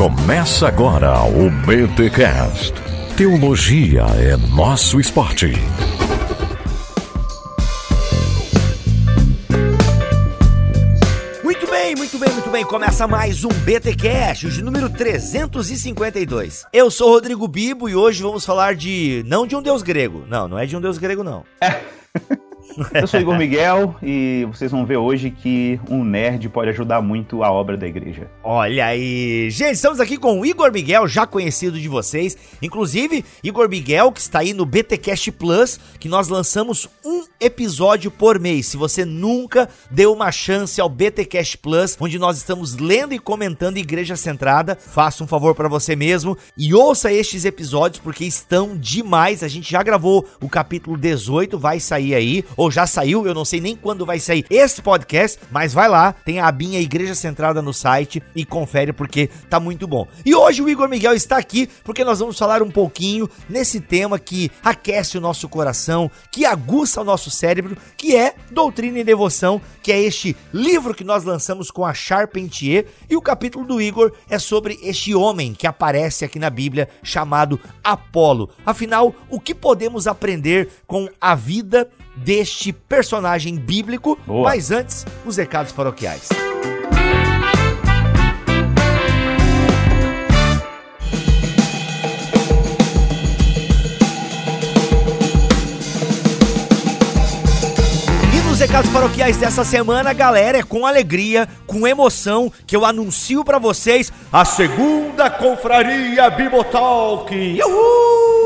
Começa agora o BTCast. Teologia é nosso esporte. Muito bem, muito bem, muito bem. Começa mais um BT Cash, de número 352. Eu sou Rodrigo Bibo e hoje vamos falar de não de um deus grego. Não, não é de um deus grego não. Eu sou Igor Miguel e vocês vão ver hoje que um nerd pode ajudar muito a obra da igreja. Olha aí, gente, estamos aqui com o Igor Miguel, já conhecido de vocês. Inclusive, Igor Miguel, que está aí no BTcast Plus, que nós lançamos um episódio por mês. Se você nunca deu uma chance ao BTcast Plus, onde nós estamos lendo e comentando Igreja Centrada, faça um favor para você mesmo e ouça estes episódios porque estão demais. A gente já gravou o capítulo 18, vai sair aí ou já saiu, eu não sei nem quando vai sair esse podcast, mas vai lá, tem a abinha Igreja Centrada no site e confere porque tá muito bom. E hoje o Igor Miguel está aqui porque nós vamos falar um pouquinho nesse tema que aquece o nosso coração, que aguça o nosso cérebro, que é Doutrina e Devoção, que é este livro que nós lançamos com a Charpentier, e o capítulo do Igor é sobre este homem que aparece aqui na Bíblia chamado Apolo. Afinal, o que podemos aprender com a vida deste personagem bíblico. Boa. Mas antes, os recados paroquiais. E nos recados paroquiais dessa semana, galera, é com alegria, com emoção que eu anuncio pra vocês a segunda confraria Bibotalk. Uhul!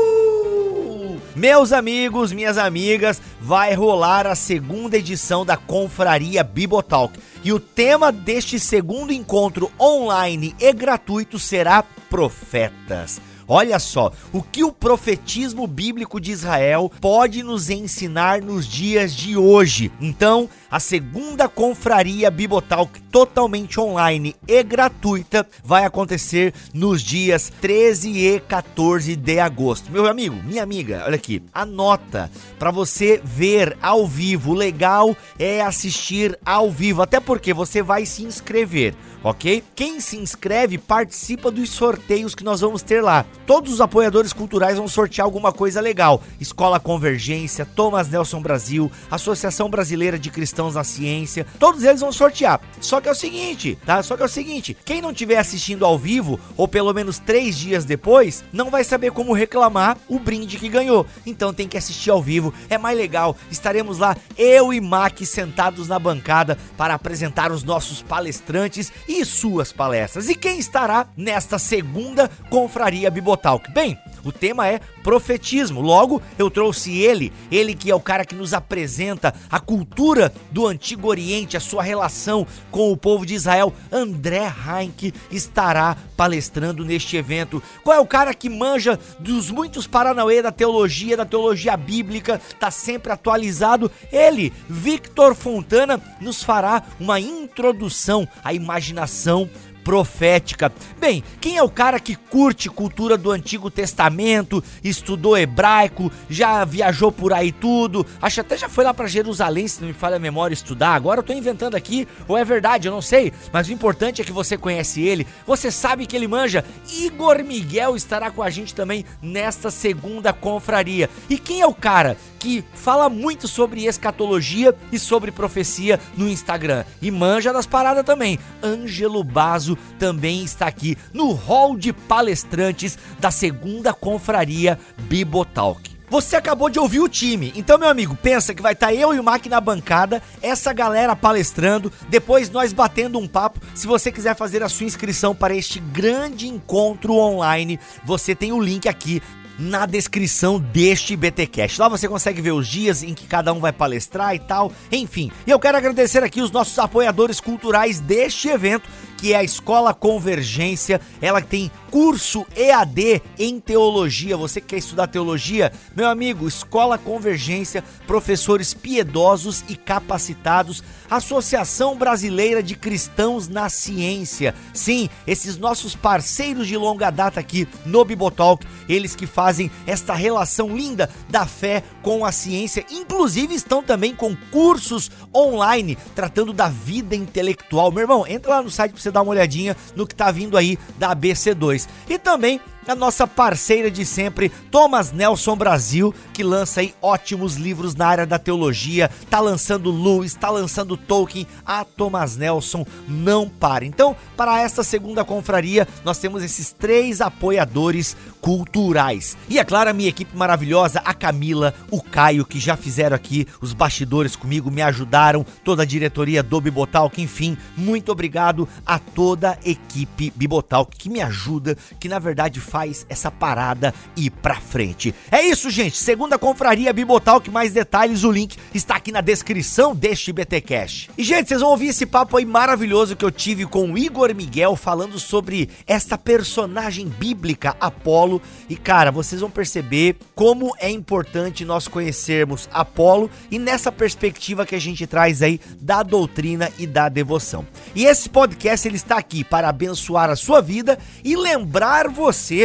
Meus amigos, minhas amigas, vai rolar a segunda edição da Confraria Bibotalk. E o tema deste segundo encontro online e gratuito será Profetas. Olha só, o que o profetismo bíblico de Israel pode nos ensinar nos dias de hoje. Então, a segunda confraria Bibotalk totalmente online e gratuita vai acontecer nos dias 13 e 14 de agosto. Meu amigo, minha amiga, olha aqui, anota para você ver ao vivo. O legal é assistir ao vivo, até porque você vai se inscrever, ok? Quem se inscreve participa dos sorteios que nós vamos ter lá. Todos os apoiadores culturais vão sortear alguma coisa legal. Escola Convergência, Thomas Nelson Brasil, Associação Brasileira de Cristãos na Ciência, todos eles vão sortear. Só que é o seguinte, tá? Só que é o seguinte, quem não estiver assistindo ao vivo, ou pelo menos três dias depois, não vai saber como reclamar o brinde que ganhou. Então tem que assistir ao vivo, é mais legal. Estaremos lá, eu e Mac, sentados na bancada para apresentar os nossos palestrantes e suas palestras. E quem estará nesta segunda confraria Bibotalk? Bem, o tema é profetismo. Logo, eu trouxe ele, ele que é o cara que nos apresenta a cultura do Antigo Oriente, a sua relação com o povo de Israel. André Heinck estará palestrando neste evento. Qual é o cara que manja dos muitos paranauê da teologia, da teologia bíblica, tá sempre atualizado? Ele, Victor Fontana, nos fará uma introdução à imaginação profética. Bem, quem é o cara que curte cultura do Antigo Testamento, estudou hebraico, já viajou por aí tudo, acho até já foi lá para Jerusalém, se não me falha a memória, estudar. Agora eu tô inventando aqui, ou é verdade, eu não sei, mas o importante é que você conhece ele, você sabe que ele manja. Igor Miguel estará com a gente também nesta segunda confraria. E quem é o cara que fala muito sobre escatologia e sobre profecia no Instagram e manja das paradas também? Ângelo Bazo também está aqui no hall de palestrantes da segunda confraria Bibotalk. Você acabou de ouvir o time, então meu amigo, pensa que vai estar eu e o Mac na bancada, essa galera palestrando, depois nós batendo um papo. Se você quiser fazer a sua inscrição para este grande encontro online, você tem o link aqui na descrição deste BTcast. Lá você consegue ver os dias em que cada um vai palestrar e tal. Enfim, e eu quero agradecer aqui os nossos apoiadores culturais deste evento, que é a Escola Convergência. Ela tem curso EAD em teologia. Você que quer estudar teologia, meu amigo, Escola Convergência, professores piedosos e capacitados, Associação Brasileira de Cristãos na Ciência. Sim, esses nossos parceiros de longa data aqui no Bibotalk, eles que fazem esta relação linda da fé com a ciência, inclusive estão também com cursos online tratando da vida intelectual. Meu irmão, entra lá no site você dar uma olhadinha no que tá vindo aí da ABC2. E também a nossa parceira de sempre, Thomas Nelson Brasil, que lança aí ótimos livros na área da teologia, tá lançando Lewis, tá lançando Tolkien, a Thomas Nelson não para. Então, para esta segunda confraria, nós temos esses três apoiadores culturais. E é claro, a minha equipe maravilhosa, a Camila, o Caio, que já fizeram aqui os bastidores comigo, me ajudaram, toda a diretoria do Bibotalk, enfim, muito obrigado a toda a equipe Bibotalk que me ajuda, que na verdade faz essa parada ir pra frente. É isso, gente. Segunda confraria Bibotalk, mais detalhes, o link está aqui na descrição deste BT Cash. E, gente, vocês vão ouvir esse papo aí maravilhoso que eu tive com o Igor Miguel falando sobre esta personagem bíblica, Apolo. E, cara, vocês vão perceber como é importante nós conhecermos Apolo e nessa perspectiva que a gente traz aí da doutrina e da devoção. E esse podcast ele está aqui para abençoar a sua vida e lembrar você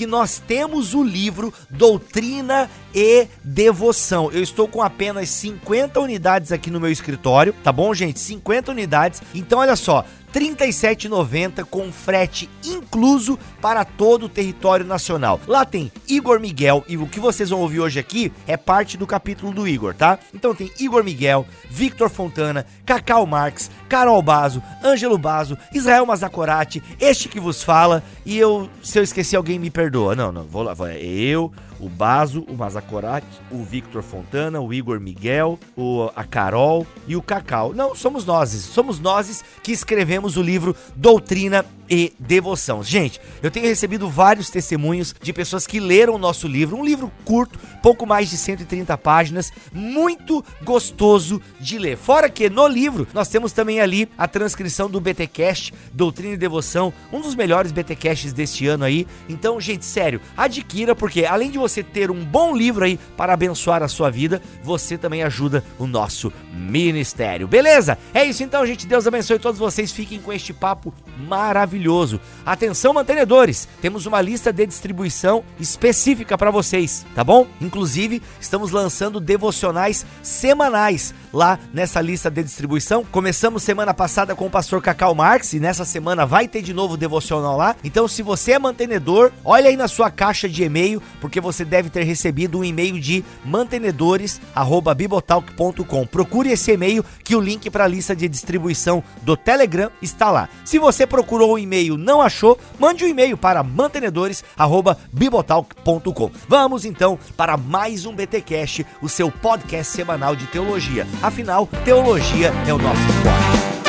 que nós temos o livro Doutrina e Devoção. Eu estou com apenas 50 unidades aqui no meu escritório, tá bom, gente? 50 unidades. Então, olha só, 37,90 com frete incluso para todo o território nacional. Lá tem Igor Miguel e o que vocês vão ouvir hoje aqui é parte do capítulo do Igor, tá? Então tem Igor Miguel, Victor Fontana, Cacau Marx, Carol Bazo, Ângelo Bazo, Israel Mazacorati, este que vos fala e eu, se eu esqueci alguém me perdoa. Não, não, vou lá, vou, é eu, o Bazo, o Mazacorati, o Victor Fontana, o Igor Miguel, o, a Carol e o Cacau. Não, somos nós, somos nós que escrevemos o livro Doutrina e Devoção. Gente, eu tenho recebido vários testemunhos de pessoas que leram o nosso livro, um livro curto, pouco mais de 130 páginas, muito gostoso de ler. Fora que no livro nós temos também ali a transcrição do BTcast Doutrina e Devoção, um dos melhores BTcasts deste ano aí. Então, gente, sério, adquira porque além de você ter um bom livro aí para abençoar a sua vida, você também ajuda o nosso ministério. Beleza? É isso então, gente. Deus abençoe todos vocês. Fiquem com este papo maravilhoso. Atenção, mantenedores, temos uma lista de distribuição específica para vocês, tá bom? Inclusive, estamos lançando devocionais semanais lá nessa lista de distribuição. Começamos semana passada com o pastor Cacau Marx e nessa semana vai ter de novo devocional lá. Então, se você é mantenedor, olha aí na sua caixa de e-mail, porque você deve ter recebido um e-mail de mantenedores@bibotalk.com. Procure esse e-mail que o link para a lista de distribuição do Telegram está lá. Se você procurou o e-mail, não achou, mande um e-mail para mantenedores@bibotalk.com. Vamos então para mais um BT Cash, o seu podcast semanal de teologia. Afinal, teologia é o nosso esporte.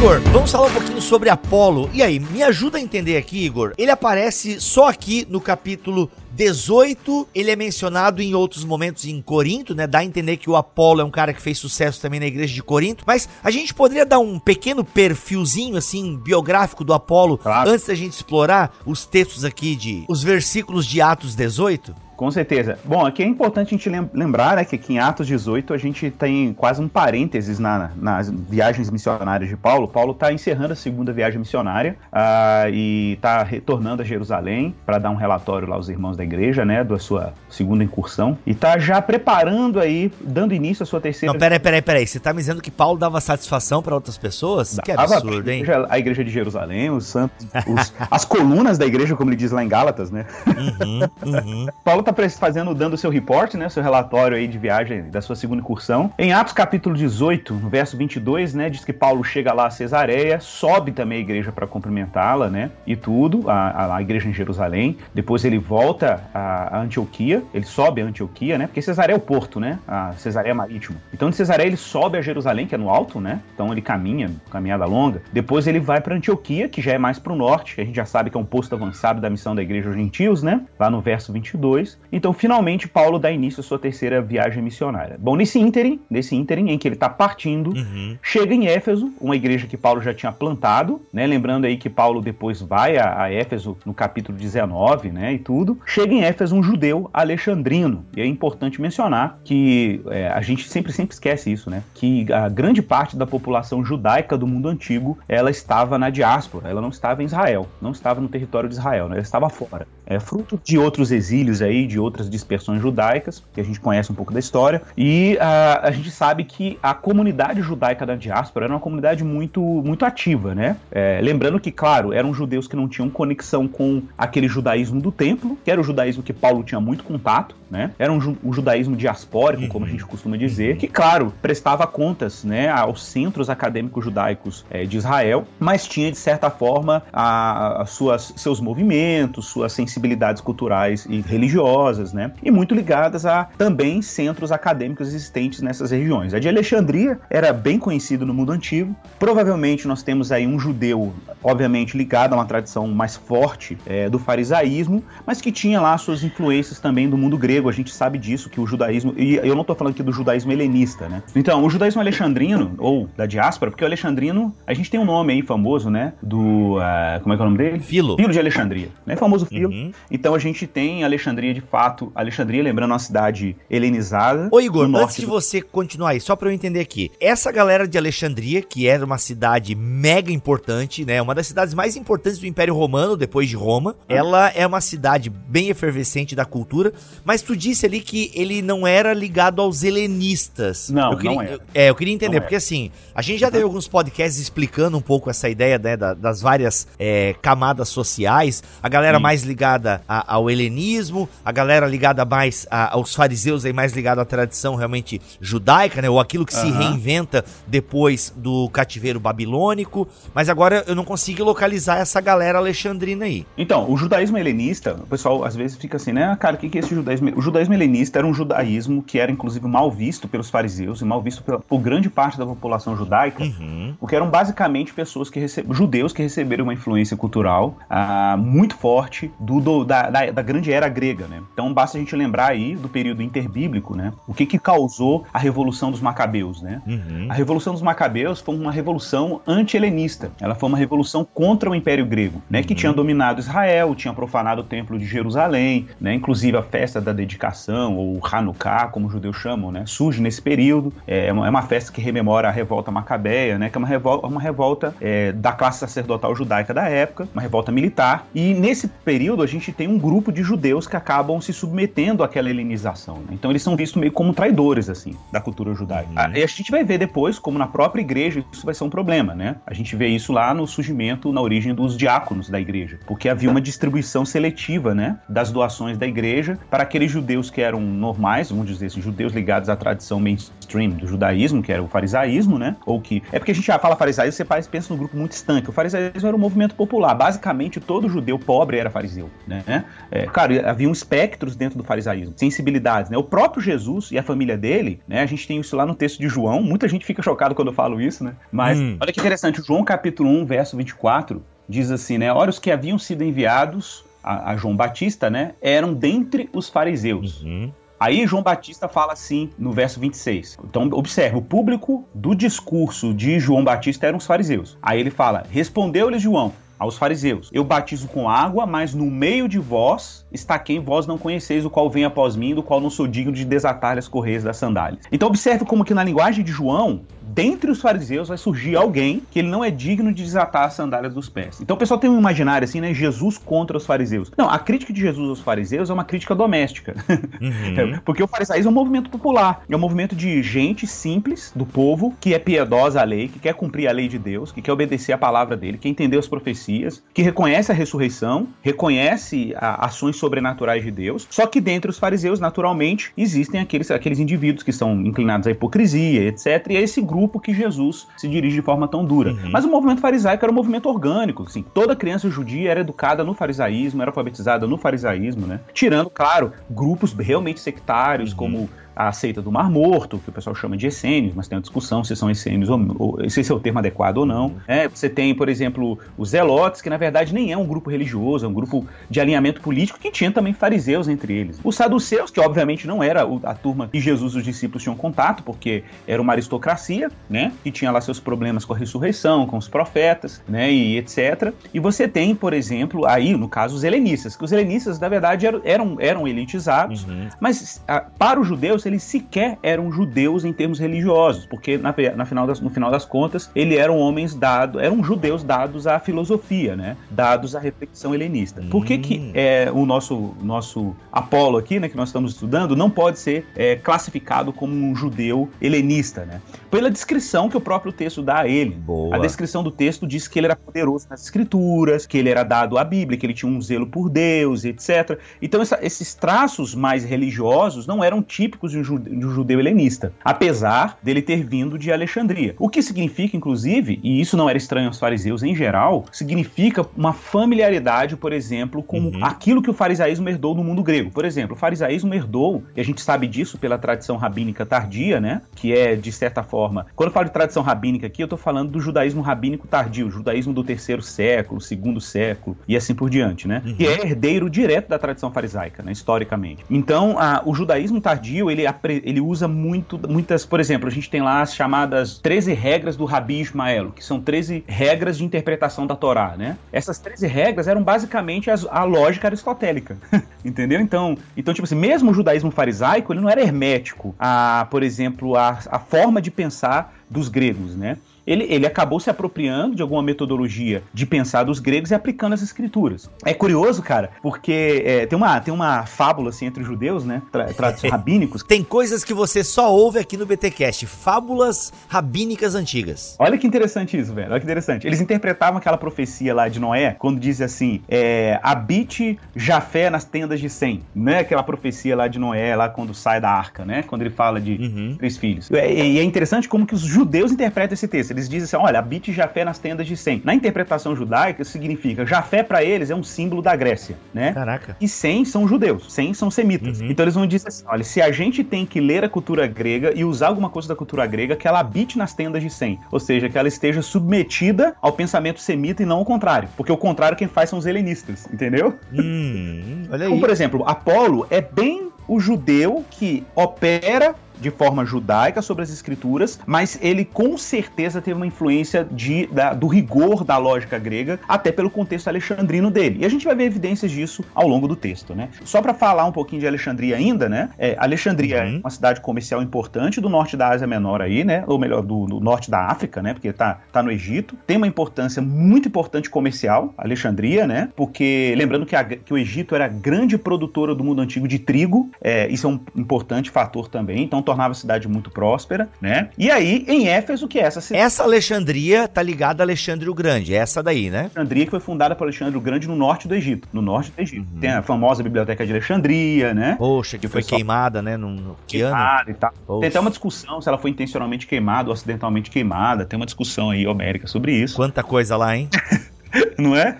Igor, vamos falar um pouquinho sobre Apolo. E aí, me ajuda a entender aqui, Igor. Ele aparece só aqui no capítulo 18, ele é mencionado em outros momentos em Corinto, né? Dá a entender que o Apolo é um cara que fez sucesso também na igreja de Corinto, mas a gente poderia dar um pequeno perfilzinho assim biográfico do Apolo claro. antes da gente explorar os textos aqui de os versículos de Atos 18? Com certeza. Bom, aqui é importante a gente lembrar né, que aqui em Atos 18 a gente tem quase um parênteses na, nas viagens missionárias de Paulo. Paulo está encerrando a segunda viagem missionária uh, e está retornando a Jerusalém para dar um relatório lá aos irmãos da igreja, né, da sua segunda incursão. E está já preparando aí, dando início à sua terceira... Não, peraí, peraí, peraí. Você está me dizendo que Paulo dava satisfação para outras pessoas? Dava que absurdo, hein? A igreja de Jerusalém, os santos, os, as colunas da igreja, como ele diz lá em Gálatas, né? Uhum, uhum. Paulo tá fazendo, dando seu report, né, seu relatório aí de viagem da sua segunda incursão. Em Atos capítulo 18, no verso 22, né, diz que Paulo chega lá a Cesareia, sobe também a igreja para cumprimentá-la, né, e tudo, a, a, igreja em Jerusalém. Depois ele volta a, a, Antioquia, ele sobe a Antioquia, né, porque Cesareia é o porto, né, a Cesareia é marítimo. Então de Cesareia ele sobe a Jerusalém, que é no alto, né, então ele caminha, caminhada longa. Depois ele vai para Antioquia, que já é mais para o norte, a gente já sabe que é um posto avançado da missão da igreja aos gentios, né, lá no verso 22. Então, finalmente, Paulo dá início à sua terceira viagem missionária. Bom, nesse ínterim, nesse ínterim em que ele está partindo, uhum. chega em Éfeso, uma igreja que Paulo já tinha plantado, né? Lembrando aí que Paulo depois vai a, a Éfeso no capítulo 19, né? E tudo. chega em Éfeso um judeu alexandrino. E é importante mencionar que é, a gente sempre, sempre esquece isso, né? Que a grande parte da população judaica do mundo antigo, ela estava na diáspora, ela não estava em Israel, não estava no território de Israel, né? ela estava fora. É fruto de outros exílios aí, de outras dispersões judaicas, que a gente conhece um pouco da história, e a, a gente sabe que a comunidade judaica da diáspora era uma comunidade muito, muito ativa, né? É, lembrando que, claro, eram judeus que não tinham conexão com aquele judaísmo do templo, que era o judaísmo que Paulo tinha muito contato, né? Era um, ju um judaísmo diaspórico, uhum. como a gente costuma dizer, que, claro, prestava contas, né, aos centros acadêmicos judaicos é, de Israel, mas tinha, de certa forma, a, a suas, seus movimentos, suas sensibilidades culturais e religiosas, né? E muito ligadas a também centros acadêmicos existentes nessas regiões. A de Alexandria era bem conhecido no mundo antigo. Provavelmente nós temos aí um judeu, obviamente ligado a uma tradição mais forte é, do farisaísmo, mas que tinha lá suas influências também do mundo grego. A gente sabe disso que o judaísmo, e eu não estou falando aqui do judaísmo helenista, né? Então, o judaísmo alexandrino ou da diáspora, porque o alexandrino, a gente tem um nome aí famoso, né? Do uh, como é que é o nome dele? Filo. Filo de Alexandria, né? Famoso Filo. Uhum. Então a gente tem Alexandria de fato, Alexandria, lembrando uma cidade helenizada. Ô Igor, antes de do... você continuar aí, só para eu entender aqui, essa galera de Alexandria, que era uma cidade mega importante, né? Uma das cidades mais importantes do Império Romano, depois de Roma. Ah. Ela é uma cidade bem efervescente da cultura, mas tu disse ali que ele não era ligado aos helenistas. Não, eu queria, não é. é, eu queria entender, porque assim, a gente já teve alguns podcasts explicando um pouco essa ideia né, das várias é, camadas sociais, a galera Sim. mais ligada a, ao helenismo, a galera ligada mais a, aos fariseus aí mais ligada à tradição realmente judaica, né, ou aquilo que se reinventa depois do cativeiro babilônico, mas agora eu não consigo localizar essa galera alexandrina aí. Então, o judaísmo helenista, o pessoal às vezes fica assim, né, ah, cara, o que, que é esse judaísmo? O judaísmo helenista era um judaísmo que era inclusive mal visto pelos fariseus e mal visto pela, por grande parte da população judaica, uhum. porque eram basicamente pessoas que receb... judeus que receberam uma influência cultural uh, muito forte do, do da, da, da, grande era grega, né? Então basta a gente lembrar aí do período interbíblico, né? O que que causou a revolução dos macabeus, né? Uhum. A revolução dos macabeus foi uma revolução anti-helenista. Ela foi uma revolução contra o Império Grego, né? Uhum. Que tinha dominado Israel, tinha profanado o Templo de Jerusalém, né? Inclusive a festa da dedicação ou Hanukkah, como os judeus chamam, né? Surge nesse período. É uma, é uma festa que rememora a revolta macabeia, né? Que é uma revolta, uma revolta é, da classe sacerdotal judaica da época, uma revolta militar. E nesse período a gente tem um grupo de judeus que acabam se submetendo àquela helenização. Né? Então eles são vistos meio como traidores, assim, da cultura judaica. Uhum. E a gente vai ver depois como na própria igreja isso vai ser um problema, né? A gente vê isso lá no surgimento, na origem dos diáconos da igreja, porque havia uma distribuição seletiva, né, das doações da igreja para aqueles judeus que eram normais, vamos dizer assim, judeus ligados à tradição mainstream do judaísmo, que era o farisaísmo, né? Ou que. É porque a gente já fala farisaísmo, você pensa no grupo muito estanque. O farisaísmo era um movimento popular. Basicamente, todo judeu pobre era fariseu, né? É, claro, haviam espectros dentro do farisaísmo, sensibilidades, né? O próprio Jesus e a família dele, né? A gente tem isso lá no texto de João. Muita gente fica chocado quando eu falo isso, né? Mas hum. olha que interessante, João capítulo 1, verso 24, diz assim, né? Olha os que haviam sido enviados a, a, João Batista, né, eram dentre os fariseus. Uhum. Aí João Batista fala assim no verso 26. Então, observe, o público do discurso de João Batista eram os fariseus. Aí ele fala: Respondeu-lhe João aos fariseus: Eu batizo com água, mas no meio de vós está quem vós não conheceis, o qual vem após mim, do qual não sou digno de desatar as correias das sandálias. Então, observe como que na linguagem de João, dentre os fariseus vai surgir alguém que ele não é digno de desatar as sandálias dos pés. Então o pessoal tem um imaginário assim, né? Jesus contra os fariseus. Não, a crítica de Jesus aos fariseus é uma crítica doméstica. Uhum. Porque o farisaísmo é um movimento popular. É um movimento de gente simples, do povo, que é piedosa à lei, que quer cumprir a lei de Deus, que quer obedecer a palavra dele, que entendeu as profecias, que reconhece a ressurreição, reconhece a, ações sobrenaturais de Deus. Só que dentre os fariseus, naturalmente, existem aqueles, aqueles indivíduos que são inclinados à hipocrisia, etc. E é esse grupo grupo que Jesus se dirige de forma tão dura. Uhum. Mas o movimento farisaico era um movimento orgânico, assim, toda criança judia era educada no farisaísmo, era alfabetizada no farisaísmo, né? Tirando, claro, grupos realmente sectários, uhum. como a seita do Mar Morto, que o pessoal chama de essênios, mas tem uma discussão se são essênios ou, ou se esse é o termo adequado ou não. É, você tem, por exemplo, os zelotes, que na verdade nem é um grupo religioso, é um grupo de alinhamento político que tinha também fariseus entre eles. Os saduceus, que obviamente não era a turma que Jesus e os discípulos tinham contato, porque era uma aristocracia, né, que tinha lá seus problemas com a ressurreição, com os profetas, né, e etc. E você tem, por exemplo, aí, no caso, os helenistas, que os helenistas, na verdade, eram, eram, eram elitizados, uhum. mas a, para os judeus, eles sequer eram judeus em termos religiosos, porque na, na final das, no final das contas, eles eram homens dados, eram judeus dados à filosofia, né, dados à reflexão helenista. Por que que hum. é, o nosso, nosso Apolo aqui, né, que nós estamos estudando, não pode ser é, classificado como um judeu helenista, né? Pela descrição que o próprio texto dá a ele. Boa. A descrição do texto diz que ele era poderoso nas escrituras, que ele era dado à Bíblia, que ele tinha um zelo por Deus, etc. Então essa, esses traços mais religiosos não eram típicos de um, judeu, de um judeu helenista, apesar dele ter vindo de Alexandria. O que significa, inclusive, e isso não era estranho aos fariseus em geral, significa uma familiaridade, por exemplo, com uhum. aquilo que o farisaísmo herdou no mundo grego. Por exemplo, o farisaísmo herdou, e a gente sabe disso pela tradição rabínica tardia, né? Que é, de certa forma. Quando eu falo de tradição rabínica aqui, eu estou falando do judaísmo rabínico tardio, judaísmo do terceiro século, segundo século e assim por diante, né? Uhum. Que é herdeiro direto da tradição farisaica, né? Historicamente. Então, a, o judaísmo tardio, ele, ele usa muito, muitas, por exemplo, a gente tem lá as chamadas 13 regras do Rabi Ismael, que são 13 regras de interpretação da Torá, né? Essas 13 regras eram basicamente as, a lógica aristotélica, entendeu? Então, então, tipo assim, mesmo o judaísmo farisaico, ele não era hermético a, por exemplo, a, a forma de pensar dos gregos, né? Ele, ele acabou se apropriando de alguma metodologia de pensar dos gregos e aplicando as escrituras. É curioso, cara, porque é, tem, uma, tem uma fábula assim entre os judeus, né? Tra tradições rabínicos. Tem coisas que você só ouve aqui no BTcast, fábulas rabínicas antigas. Olha que interessante isso, velho. Olha que interessante. Eles interpretavam aquela profecia lá de Noé, quando diz assim: é, habite Jafé nas tendas de Sem, né? Aquela profecia lá de Noé, lá quando sai da arca, né? Quando ele fala de uhum. três filhos. É, e é interessante como que os judeus interpretam esse texto. Eles eles dizem assim: olha, habite Jafé nas tendas de Sem. Na interpretação judaica, significa Jafé para eles é um símbolo da Grécia, né? Caraca. E Sem são judeus, Sem são semitas. Uhum. Então eles vão dizer assim: olha, se a gente tem que ler a cultura grega e usar alguma coisa da cultura grega, que ela habite nas tendas de Sem. Ou seja, que ela esteja submetida ao pensamento semita e não ao contrário. Porque o contrário quem faz são os helenistas, entendeu? Hum, olha aí. Como, por exemplo, Apolo é bem o judeu que opera de forma judaica sobre as escrituras, mas ele com certeza teve uma influência de, da, do rigor da lógica grega, até pelo contexto alexandrino dele. E a gente vai ver evidências disso ao longo do texto, né? Só para falar um pouquinho de Alexandria ainda, né? É, Alexandria uhum. é uma cidade comercial importante do norte da Ásia Menor aí, né? Ou melhor, do, do, norte da África, né? Porque tá, tá no Egito. Tem uma importância muito importante comercial, Alexandria, né? Porque lembrando que, a, que o Egito era a grande produtora do mundo antigo de trigo, é, isso é um importante fator também. Então tornava a cidade muito próspera, né? E aí, em Éfeso, que é essa cidade? Essa Alexandria tá ligada a Alexandre o Grande, essa daí, né? Alexandria que foi fundada por Alexandre o Grande no norte do Egito, no norte do Egito. Uhum. Tem a famosa Biblioteca de Alexandria, né? Poxa, que, que foi pessoal... queimada, né? No, que ano? E tal. Tem até uma discussão se ela foi intencionalmente queimada ou acidentalmente queimada. Tem uma discussão aí homérica sobre isso. Quanta coisa lá, hein? Não é?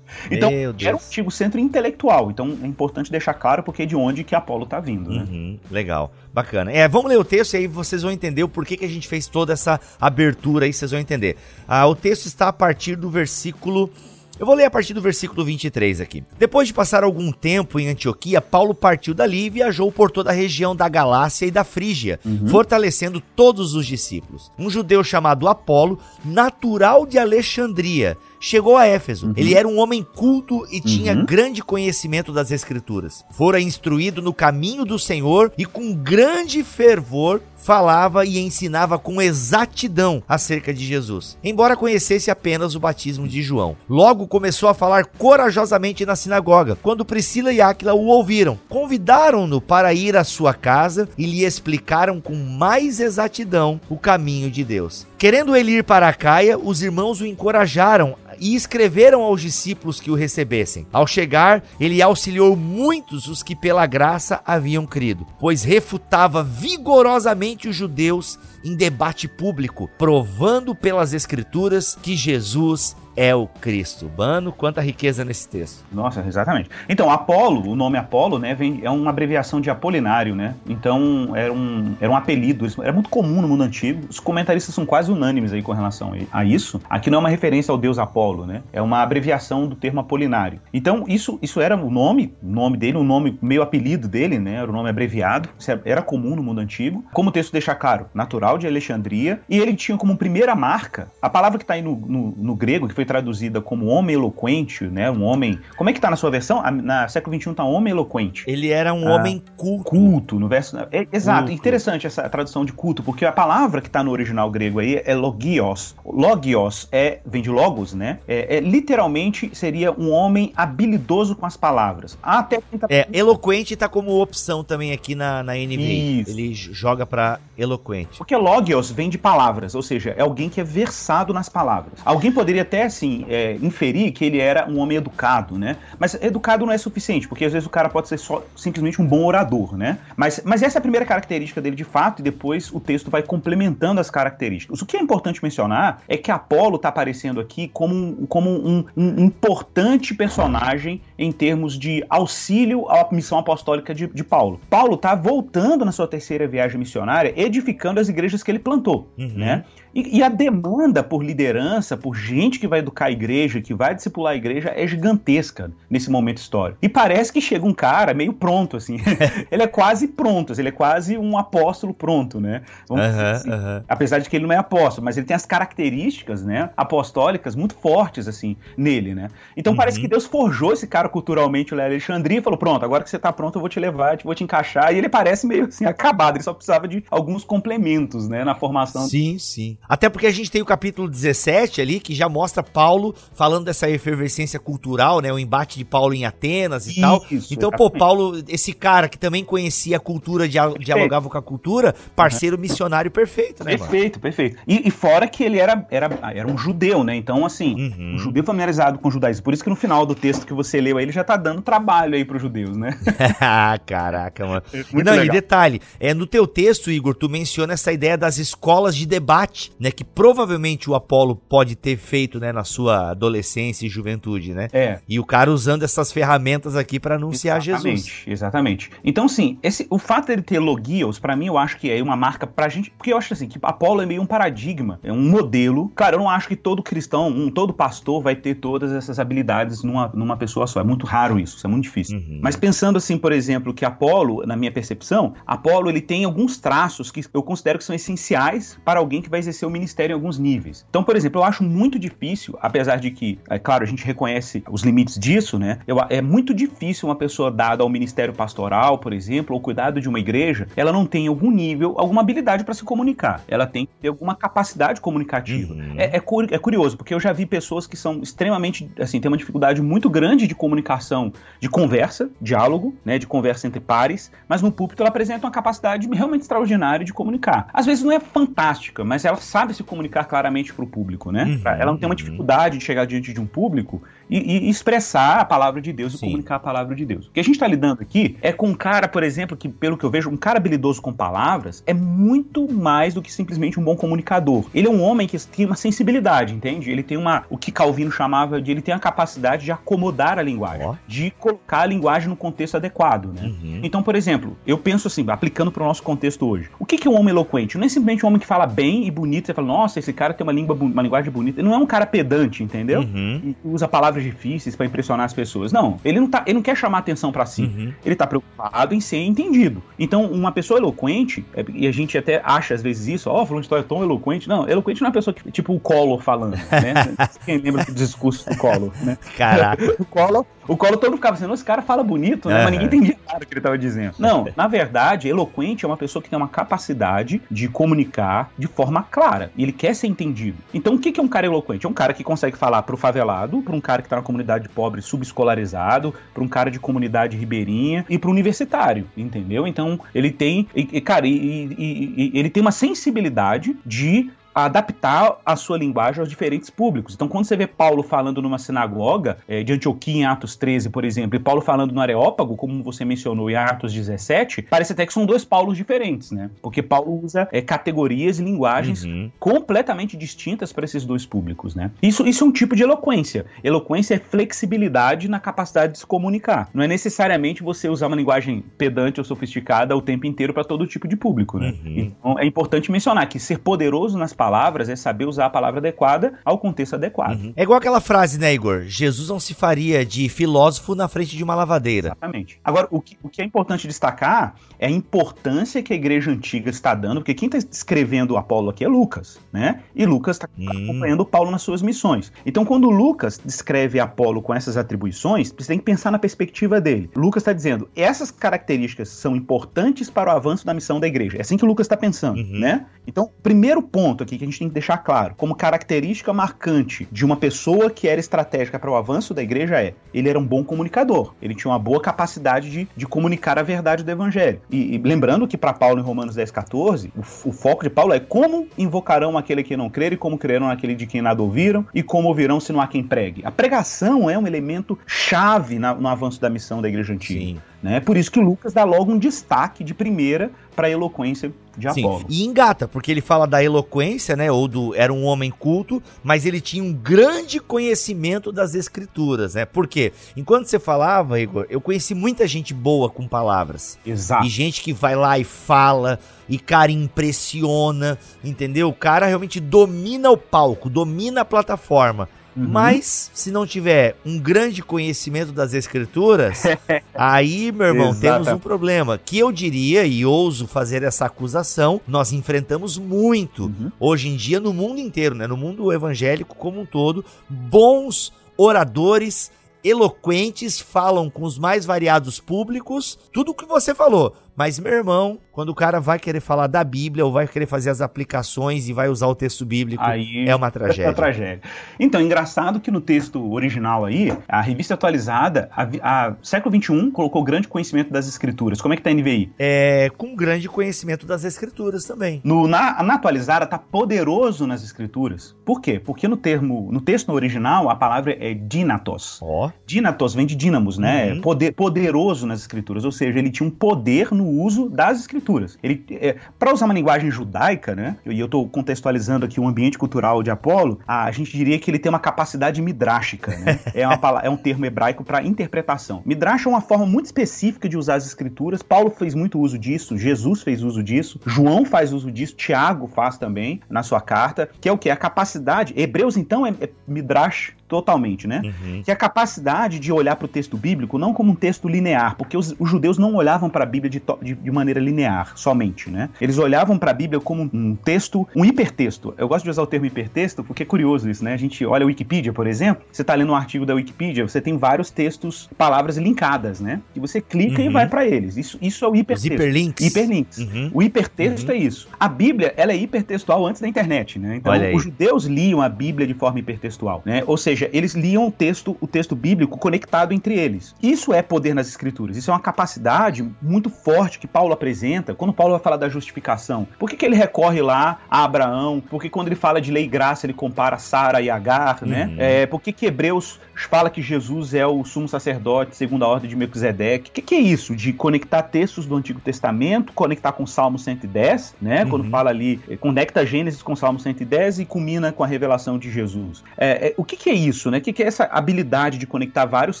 Então, era um antigo centro intelectual. Então, é importante deixar claro porque é de onde que Apolo está vindo, né? Uhum, legal, bacana. É, vamos ler o texto e aí vocês vão entender o porquê que a gente fez toda essa abertura aí, vocês vão entender. Ah, o texto está a partir do versículo eu vou ler a partir do versículo 23 aqui. Depois de passar algum tempo em Antioquia, Paulo partiu dali e viajou por toda a região da Galácia e da Frígia, uhum. fortalecendo todos os discípulos. Um judeu chamado Apolo, natural de Alexandria, chegou a Éfeso. Uhum. Ele era um homem culto e tinha uhum. grande conhecimento das Escrituras. Fora instruído no caminho do Senhor e com grande fervor falava e ensinava com exatidão acerca de Jesus, embora conhecesse apenas o batismo de João. Logo começou a falar corajosamente na sinagoga. Quando Priscila e Áquila o ouviram, convidaram-no para ir à sua casa e lhe explicaram com mais exatidão o caminho de Deus. Querendo ele ir para a Caia, os irmãos o encorajaram e escreveram aos discípulos que o recebessem. Ao chegar, ele auxiliou muitos os que pela graça haviam crido, pois refutava vigorosamente os judeus em debate público, provando pelas escrituras que Jesus é o Cristo. Mano, quanta riqueza nesse texto. Nossa, exatamente. Então, Apolo, o nome Apolo, né, vem, é uma abreviação de Apolinário, né? Então, era um, era um apelido, era muito comum no mundo antigo. Os comentaristas são quase unânimes aí com relação a isso. Aqui não é uma referência ao deus Apolo, né? É uma abreviação do termo Apolinário. Então, isso, isso era o nome, nome dele, um nome meio apelido dele, né? Era o um nome abreviado. Era comum no mundo antigo. Como o texto deixa claro, natural de Alexandria. E ele tinha como primeira marca a palavra que está aí no, no, no grego, que foi traduzida como homem eloquente, né? Um homem. Como é que tá na sua versão? Na século XXI tá homem eloquente. Ele era um ah, homem culto. Culto, no verso. É, exato, culto. interessante essa tradução de culto, porque a palavra que tá no original grego aí é logios. Logios é, vem de logos, né? É, é literalmente seria um homem habilidoso com as palavras. Até tá... É, eloquente tá como opção também aqui na, na NVI. Isso. Ele joga para eloquente. Porque logios vem de palavras, ou seja, é alguém que é versado nas palavras. Alguém poderia até, assim, é, inferir que ele era um homem educado, né? Mas educado não é suficiente, porque às vezes o cara pode ser só simplesmente um bom orador, né? Mas, mas essa é a primeira característica dele de fato, e depois o texto vai complementando as características. O que é importante mencionar é que Apolo está aparecendo aqui como, um, como um, um, importante personagem em termos de auxílio à missão apostólica de, de Paulo. Paulo está voltando na sua terceira viagem missionária, edificando as igrejas que ele plantou, uhum. né? E, e, a demanda por liderança, por gente que vai educar a igreja, que vai discipular a igreja, é gigantesca nesse momento histórico. E parece que chega um cara meio pronto, assim. ele é quase pronto, ele é quase um apóstolo pronto, né? Vamos uh -huh, assim. uh -huh. Apesar de que ele não é apóstolo, mas ele tem as características, né, apostólicas muito fortes, assim, nele, né? Então uh -huh. parece uhum. que Deus forjou esse cara culturalmente, o Alexandria, e falou: pronto, agora que você tá pronto, eu vou te levar, eu vou te encaixar. E ele parece meio assim, acabado, ele só precisava de alguns complementos, né, na formação. Sim, sim. Até porque a gente tem o capítulo 17 ali, que já mostra Paulo falando dessa efervescência cultural, né? O embate de Paulo em Atenas e Isso, tal. Então, pô, Paulo, esse cara que também conhecia a cultura, dialogava com a cultura, parceiro missionário perfeito, né? Perfeito, mano? perfeito. E, e, fora que ele era, era, era um judeu, né? Então, assim, uhum. um judeu familiarizado com o judaísmo. Por isso que no final do texto que você leu aí, ele já tá dando trabalho aí pros judeus, né? Caraca, mano. Muito Não, legal. e detalhe, é, no teu texto, Igor, tu menciona essa ideia das escolas de debate, né, que provavelmente o Apolo pode ter feito, né, na sua adolescência e juventude, né? É. E o cara usando essas ferramentas aqui para anunciar exatamente, Jesus. Exatamente. Então, sim, esse, o fato dele ter logios, para mim, eu acho que é uma marca pra gente, porque eu acho assim, que Apolo é meio um paradigma, é um modelo. Claro, eu não acho que todo cristão, um, todo pastor vai ter todas essas habilidades numa, numa pessoa só. É muito raro isso, isso é muito difícil. Uhum. Mas pensando assim, por exemplo, que Apolo, na minha percepção, Apolo ele tem alguns traços que eu considero que são essenciais para alguém que vai exercer o ministério em alguns níveis. Então, por exemplo, eu acho muito difícil, apesar de que, é claro, a gente reconhece os limites disso, né? Eu, é muito difícil uma pessoa dada ao ministério pastoral, por exemplo, ou cuidado de uma igreja, ela não tem algum nível, alguma habilidade para se comunicar. Ela tem que ter alguma capacidade comunicativa. Uhum. É, é, é, curioso, porque eu já vi pessoas que são extremamente, assim, têm uma dificuldade muito grande de comunicação, de conversa, diálogo, né? De conversa entre pares, mas no púlpito ela apresenta uma capacidade realmente extraordinária de comunicar. Às vezes não é fantástica, mas ela sabe se comunicar claramente para o público, né? Uhum, ela não tem uma uhum. dificuldade de chegar diante de um público e, e expressar a palavra de Deus Sim. e comunicar a palavra de Deus. O que a gente está lidando aqui é com um cara, por exemplo, que, pelo que eu vejo, um cara habilidoso com palavras é muito mais do que simplesmente um bom comunicador. Ele é um homem que tem uma sensibilidade, entende? Ele tem uma. O que Calvino chamava de. Ele tem a capacidade de acomodar a linguagem, oh. de colocar a linguagem no contexto adequado, né? Uhum. Então, por exemplo, eu penso assim, aplicando para o nosso contexto hoje. O que, que é um homem eloquente? Não é simplesmente um homem que fala bem e bonito, você fala, nossa, esse cara tem uma, língua, uma linguagem bonita. Ele não é um cara pedante, entendeu? Uhum. E usa palavras difíceis para impressionar as pessoas. Não, ele não, tá, ele não quer chamar atenção para si. Uhum. Ele tá preocupado em ser entendido. Então, uma pessoa eloquente, é, e a gente até acha às vezes isso, ó, oh, falando de história tão eloquente. Não, eloquente não é uma pessoa que, tipo o Collor falando, né? Quem lembra do discurso do Collor, né? Caraca. o Collor o Collor todo ficava assim, esse cara fala bonito, né? Mas ninguém entendia nada que ele estava dizendo. Não, na verdade, eloquente é uma pessoa que tem uma capacidade de comunicar de forma clara. E ele quer ser entendido. Então, o que é um cara eloquente? É um cara que consegue falar pro favelado, para um cara que está na comunidade pobre subescolarizado, para um cara de comunidade ribeirinha e para universitário, entendeu? Então, ele tem, e, cara, e, e, ele tem uma sensibilidade de adaptar a sua linguagem aos diferentes públicos. Então, quando você vê Paulo falando numa sinagoga é, de Antioquia em Atos 13, por exemplo, e Paulo falando no Areópago, como você mencionou em Atos 17, parece até que são dois Paulos diferentes, né? Porque Paulo usa é, categorias e linguagens uhum. completamente distintas para esses dois públicos, né? Isso, isso é um tipo de eloquência. Eloquência é flexibilidade na capacidade de se comunicar. Não é necessariamente você usar uma linguagem pedante ou sofisticada o tempo inteiro para todo tipo de público, né? Uhum. Então, é importante mencionar que ser poderoso nas palavras é saber usar a palavra adequada ao contexto adequado. Uhum. É igual aquela frase, né, Igor? Jesus não se faria de filósofo na frente de uma lavadeira. Exatamente. Agora, o que, o que é importante destacar é a importância que a igreja antiga está dando, porque quem está escrevendo Apolo aqui é Lucas, né? E Lucas está hum. acompanhando Paulo nas suas missões. Então, quando Lucas descreve Apolo com essas atribuições, você tem que pensar na perspectiva dele. Lucas está dizendo, essas características são importantes para o avanço da missão da igreja. É assim que Lucas está pensando, uhum. né? Então, primeiro ponto aqui que a gente tem que deixar claro, como característica marcante de uma pessoa que era estratégica para o avanço da igreja é, ele era um bom comunicador, ele tinha uma boa capacidade de, de comunicar a verdade do evangelho. E, e lembrando que para Paulo em Romanos 10, 14, o, o, foco de Paulo é como invocarão aquele que não crer e como crerão naquele de quem nada ouviram e como ouvirão se não há quem pregue. A pregação é um elemento chave na, no avanço da missão da igreja antiga. Sim. Né? Por isso que Lucas dá logo um destaque de primeira para a eloquência de Sim. Apolo. E engata, porque ele fala da eloquência, né? Ou do era um homem culto, mas ele tinha um grande conhecimento das escrituras, né? Por quê? Enquanto você falava, Igor, eu conheci muita gente boa com palavras. Exato. E gente que vai lá e fala, e cara impressiona, entendeu? O cara realmente domina o palco, domina a plataforma. Uhum. Mas, se não tiver um grande conhecimento das escrituras, aí, meu irmão, temos um problema. Que eu diria, e ouso fazer essa acusação, nós enfrentamos muito uhum. hoje em dia no mundo inteiro, né? No mundo evangélico como um todo, bons oradores eloquentes, falam com os mais variados públicos, tudo o que você falou. Mas, meu irmão, quando o cara vai querer falar da Bíblia ou vai querer fazer as aplicações e vai usar o texto bíblico, aí é uma tragédia. É uma tragédia. Então, engraçado que no texto original aí, a revista atualizada, a, a século XXI colocou grande conhecimento das escrituras. Como é que tá a NVI? É, com grande conhecimento das escrituras também. No, na, na atualizada tá poderoso nas escrituras. Por quê? Porque no termo, no texto original, a palavra é dinatos. Oh. Dinatos vem de dínamos, né? Uhum. Poder, poderoso nas escrituras, ou seja, ele tinha um poder no uso das escrituras. Ele, é, para usar uma linguagem judaica, né, e eu estou contextualizando aqui o ambiente cultural de Apolo, a gente diria que ele tem uma capacidade midrástica, né? é, uma, é um termo hebraico para interpretação. Midrash é uma forma muito específica de usar as escrituras. Paulo fez muito uso disso, Jesus fez uso disso, João faz uso disso, Tiago faz também na sua carta, que é o que? A capacidade. Hebreus, então, é, é midrash totalmente, né? Uhum. Que é a capacidade de olhar para o texto bíblico não como um texto linear, porque os, os judeus não olhavam para a Bíblia de, de, de, maneira linear somente, né? Eles olhavam para a Bíblia como um texto, um hipertexto. Eu gosto de usar o termo hipertexto porque é curioso isso, né? A gente olha a Wikipedia, por exemplo, você está lendo um artigo da Wikipedia, você tem vários textos, palavras linkadas, né? E você clica uhum. e vai para eles. Isso, isso é o hipertexto. Os hiperlinks. Hiperlinks. Uhum. O hipertexto uhum. é isso. A Bíblia, ela é hipertextual antes da internet, né? Então, os judeus liam a Bíblia de forma hipertextual, né? Ou seja, seja, eles liam o texto, o texto bíblico conectado entre eles. Isso é poder nas escrituras. Isso é uma capacidade muito forte que Paulo apresenta quando Paulo vai falar da justificação. Por que, que ele recorre lá a Abraão? Porque quando ele fala de lei e graça, ele compara Sara e Agar, né? uhum. né? É, por que, que Hebreus fala que Jesus é o sumo sacerdote segundo a ordem de Melquisedeque? O que, que é isso de conectar textos do Antigo Testamento, conectar com Salmo 110, né? Uhum. Quando fala ali, eh, conecta Gênesis com Salmo 110 e culmina com a revelação de Jesus. É, é, o que, que é isso? Isso, né? O que é essa habilidade de conectar vários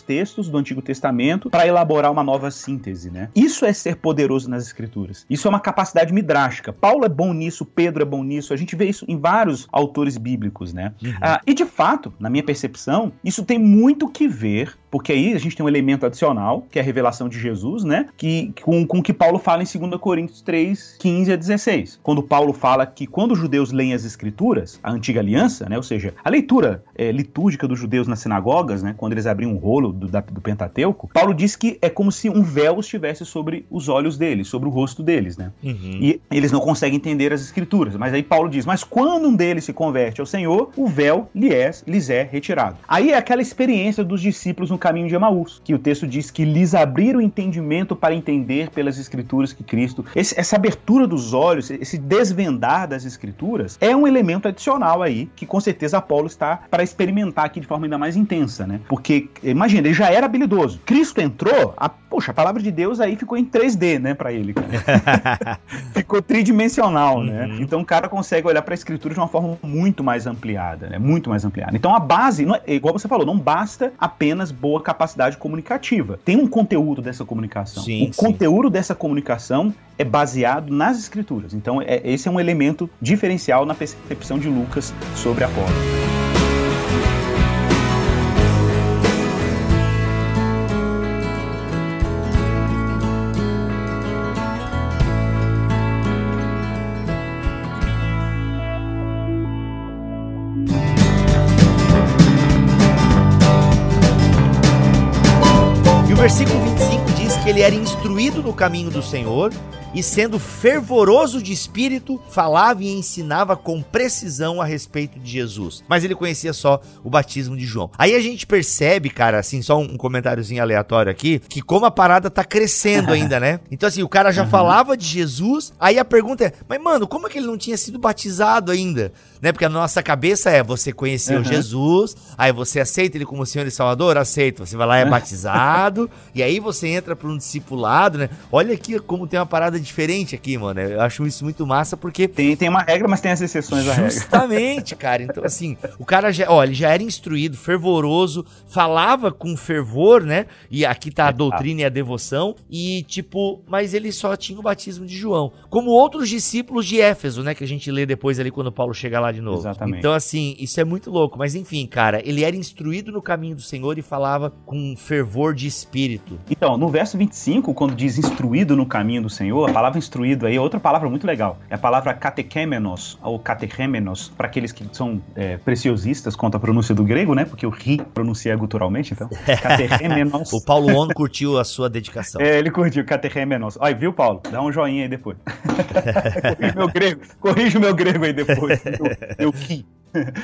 textos do Antigo Testamento para elaborar uma nova síntese, né? Isso é ser poderoso nas Escrituras. Isso é uma capacidade midrástica. Paulo é bom nisso, Pedro é bom nisso. A gente vê isso em vários autores bíblicos, né? Uhum. Ah, e de fato, na minha percepção, isso tem muito que ver porque aí a gente tem um elemento adicional, que é a revelação de Jesus, né? Que, com, com que Paulo fala em 2 Coríntios 3, 15 a 16. Quando Paulo fala que quando os judeus leem as escrituras, a antiga aliança, né? Ou seja, a leitura é, litúrgica dos judeus nas sinagogas, né? Quando eles abriam o rolo do, da, do Pentateuco, Paulo diz que é como se um véu estivesse sobre os olhos deles, sobre o rosto deles, né? Uhum. E eles não conseguem entender as escrituras. Mas aí Paulo diz, mas quando um deles se converte ao Senhor, o véu lhes é, lhes é retirado. Aí é aquela experiência dos discípulos no no caminho de Emaús, que o texto diz que lhes abriram o entendimento para entender pelas escrituras que Cristo. Esse, essa abertura dos olhos, esse desvendar das escrituras, é um elemento adicional aí que com certeza Apolo está para experimentar aqui de forma ainda mais intensa, né? Porque, imagina, ele já era habilidoso. Cristo entrou, a, poxa, a palavra de Deus aí ficou em 3D, né, para ele. ficou tridimensional, né? uhum. Então o cara consegue olhar para a escritura de uma forma muito mais ampliada, né? Muito mais ampliada. Então a base, é, igual você falou, não basta apenas boa capacidade comunicativa. Tem um conteúdo dessa comunicação. Sim, o sim. conteúdo dessa comunicação é baseado nas escrituras. Então é, esse é um elemento diferencial na percepção de Lucas sobre Apolo. Ele era instruído no caminho do Senhor e, sendo fervoroso de espírito, falava e ensinava com precisão a respeito de Jesus. Mas ele conhecia só o batismo de João. Aí a gente percebe, cara, assim, só um comentáriozinho aleatório aqui, que como a parada tá crescendo ainda, né? Então, assim, o cara já uhum. falava de Jesus, aí a pergunta é, mas mano, como é que ele não tinha sido batizado ainda? Né? Porque a nossa cabeça é, você conheceu uhum. Jesus, aí você aceita ele como Senhor e Salvador? Aceita. Você vai lá, é batizado, e aí você entra para um discipulado, né? Olha aqui como tem uma parada diferente aqui, mano. Eu acho isso muito massa porque. Tem, tem uma regra, mas tem as exceções da regra. Justamente, cara. Então, assim, o cara já, ó, ele já era instruído, fervoroso, falava com fervor, né? E aqui tá a é, doutrina e a devoção. E, tipo, mas ele só tinha o batismo de João. Como outros discípulos de Éfeso, né? Que a gente lê depois ali quando Paulo chega lá de novo. Exatamente. Então, assim, isso é muito louco. Mas enfim, cara, ele era instruído no caminho do Senhor e falava com fervor de espírito. Então, no verso 25, quando diz instruído no caminho do Senhor, a palavra instruído aí é outra palavra muito legal. É a palavra catequemenos, ou catechemenos, para aqueles que são é, preciosistas quanto à pronúncia do grego, né? Porque o ri pronuncia guturalmente, então. Catechemenos. o Paulo Ono curtiu a sua dedicação. É, ele curtiu, catechemenos. Olha, viu, Paulo? Dá um joinha aí depois. corrija o meu grego, o meu grego aí depois. Eu, eu ki.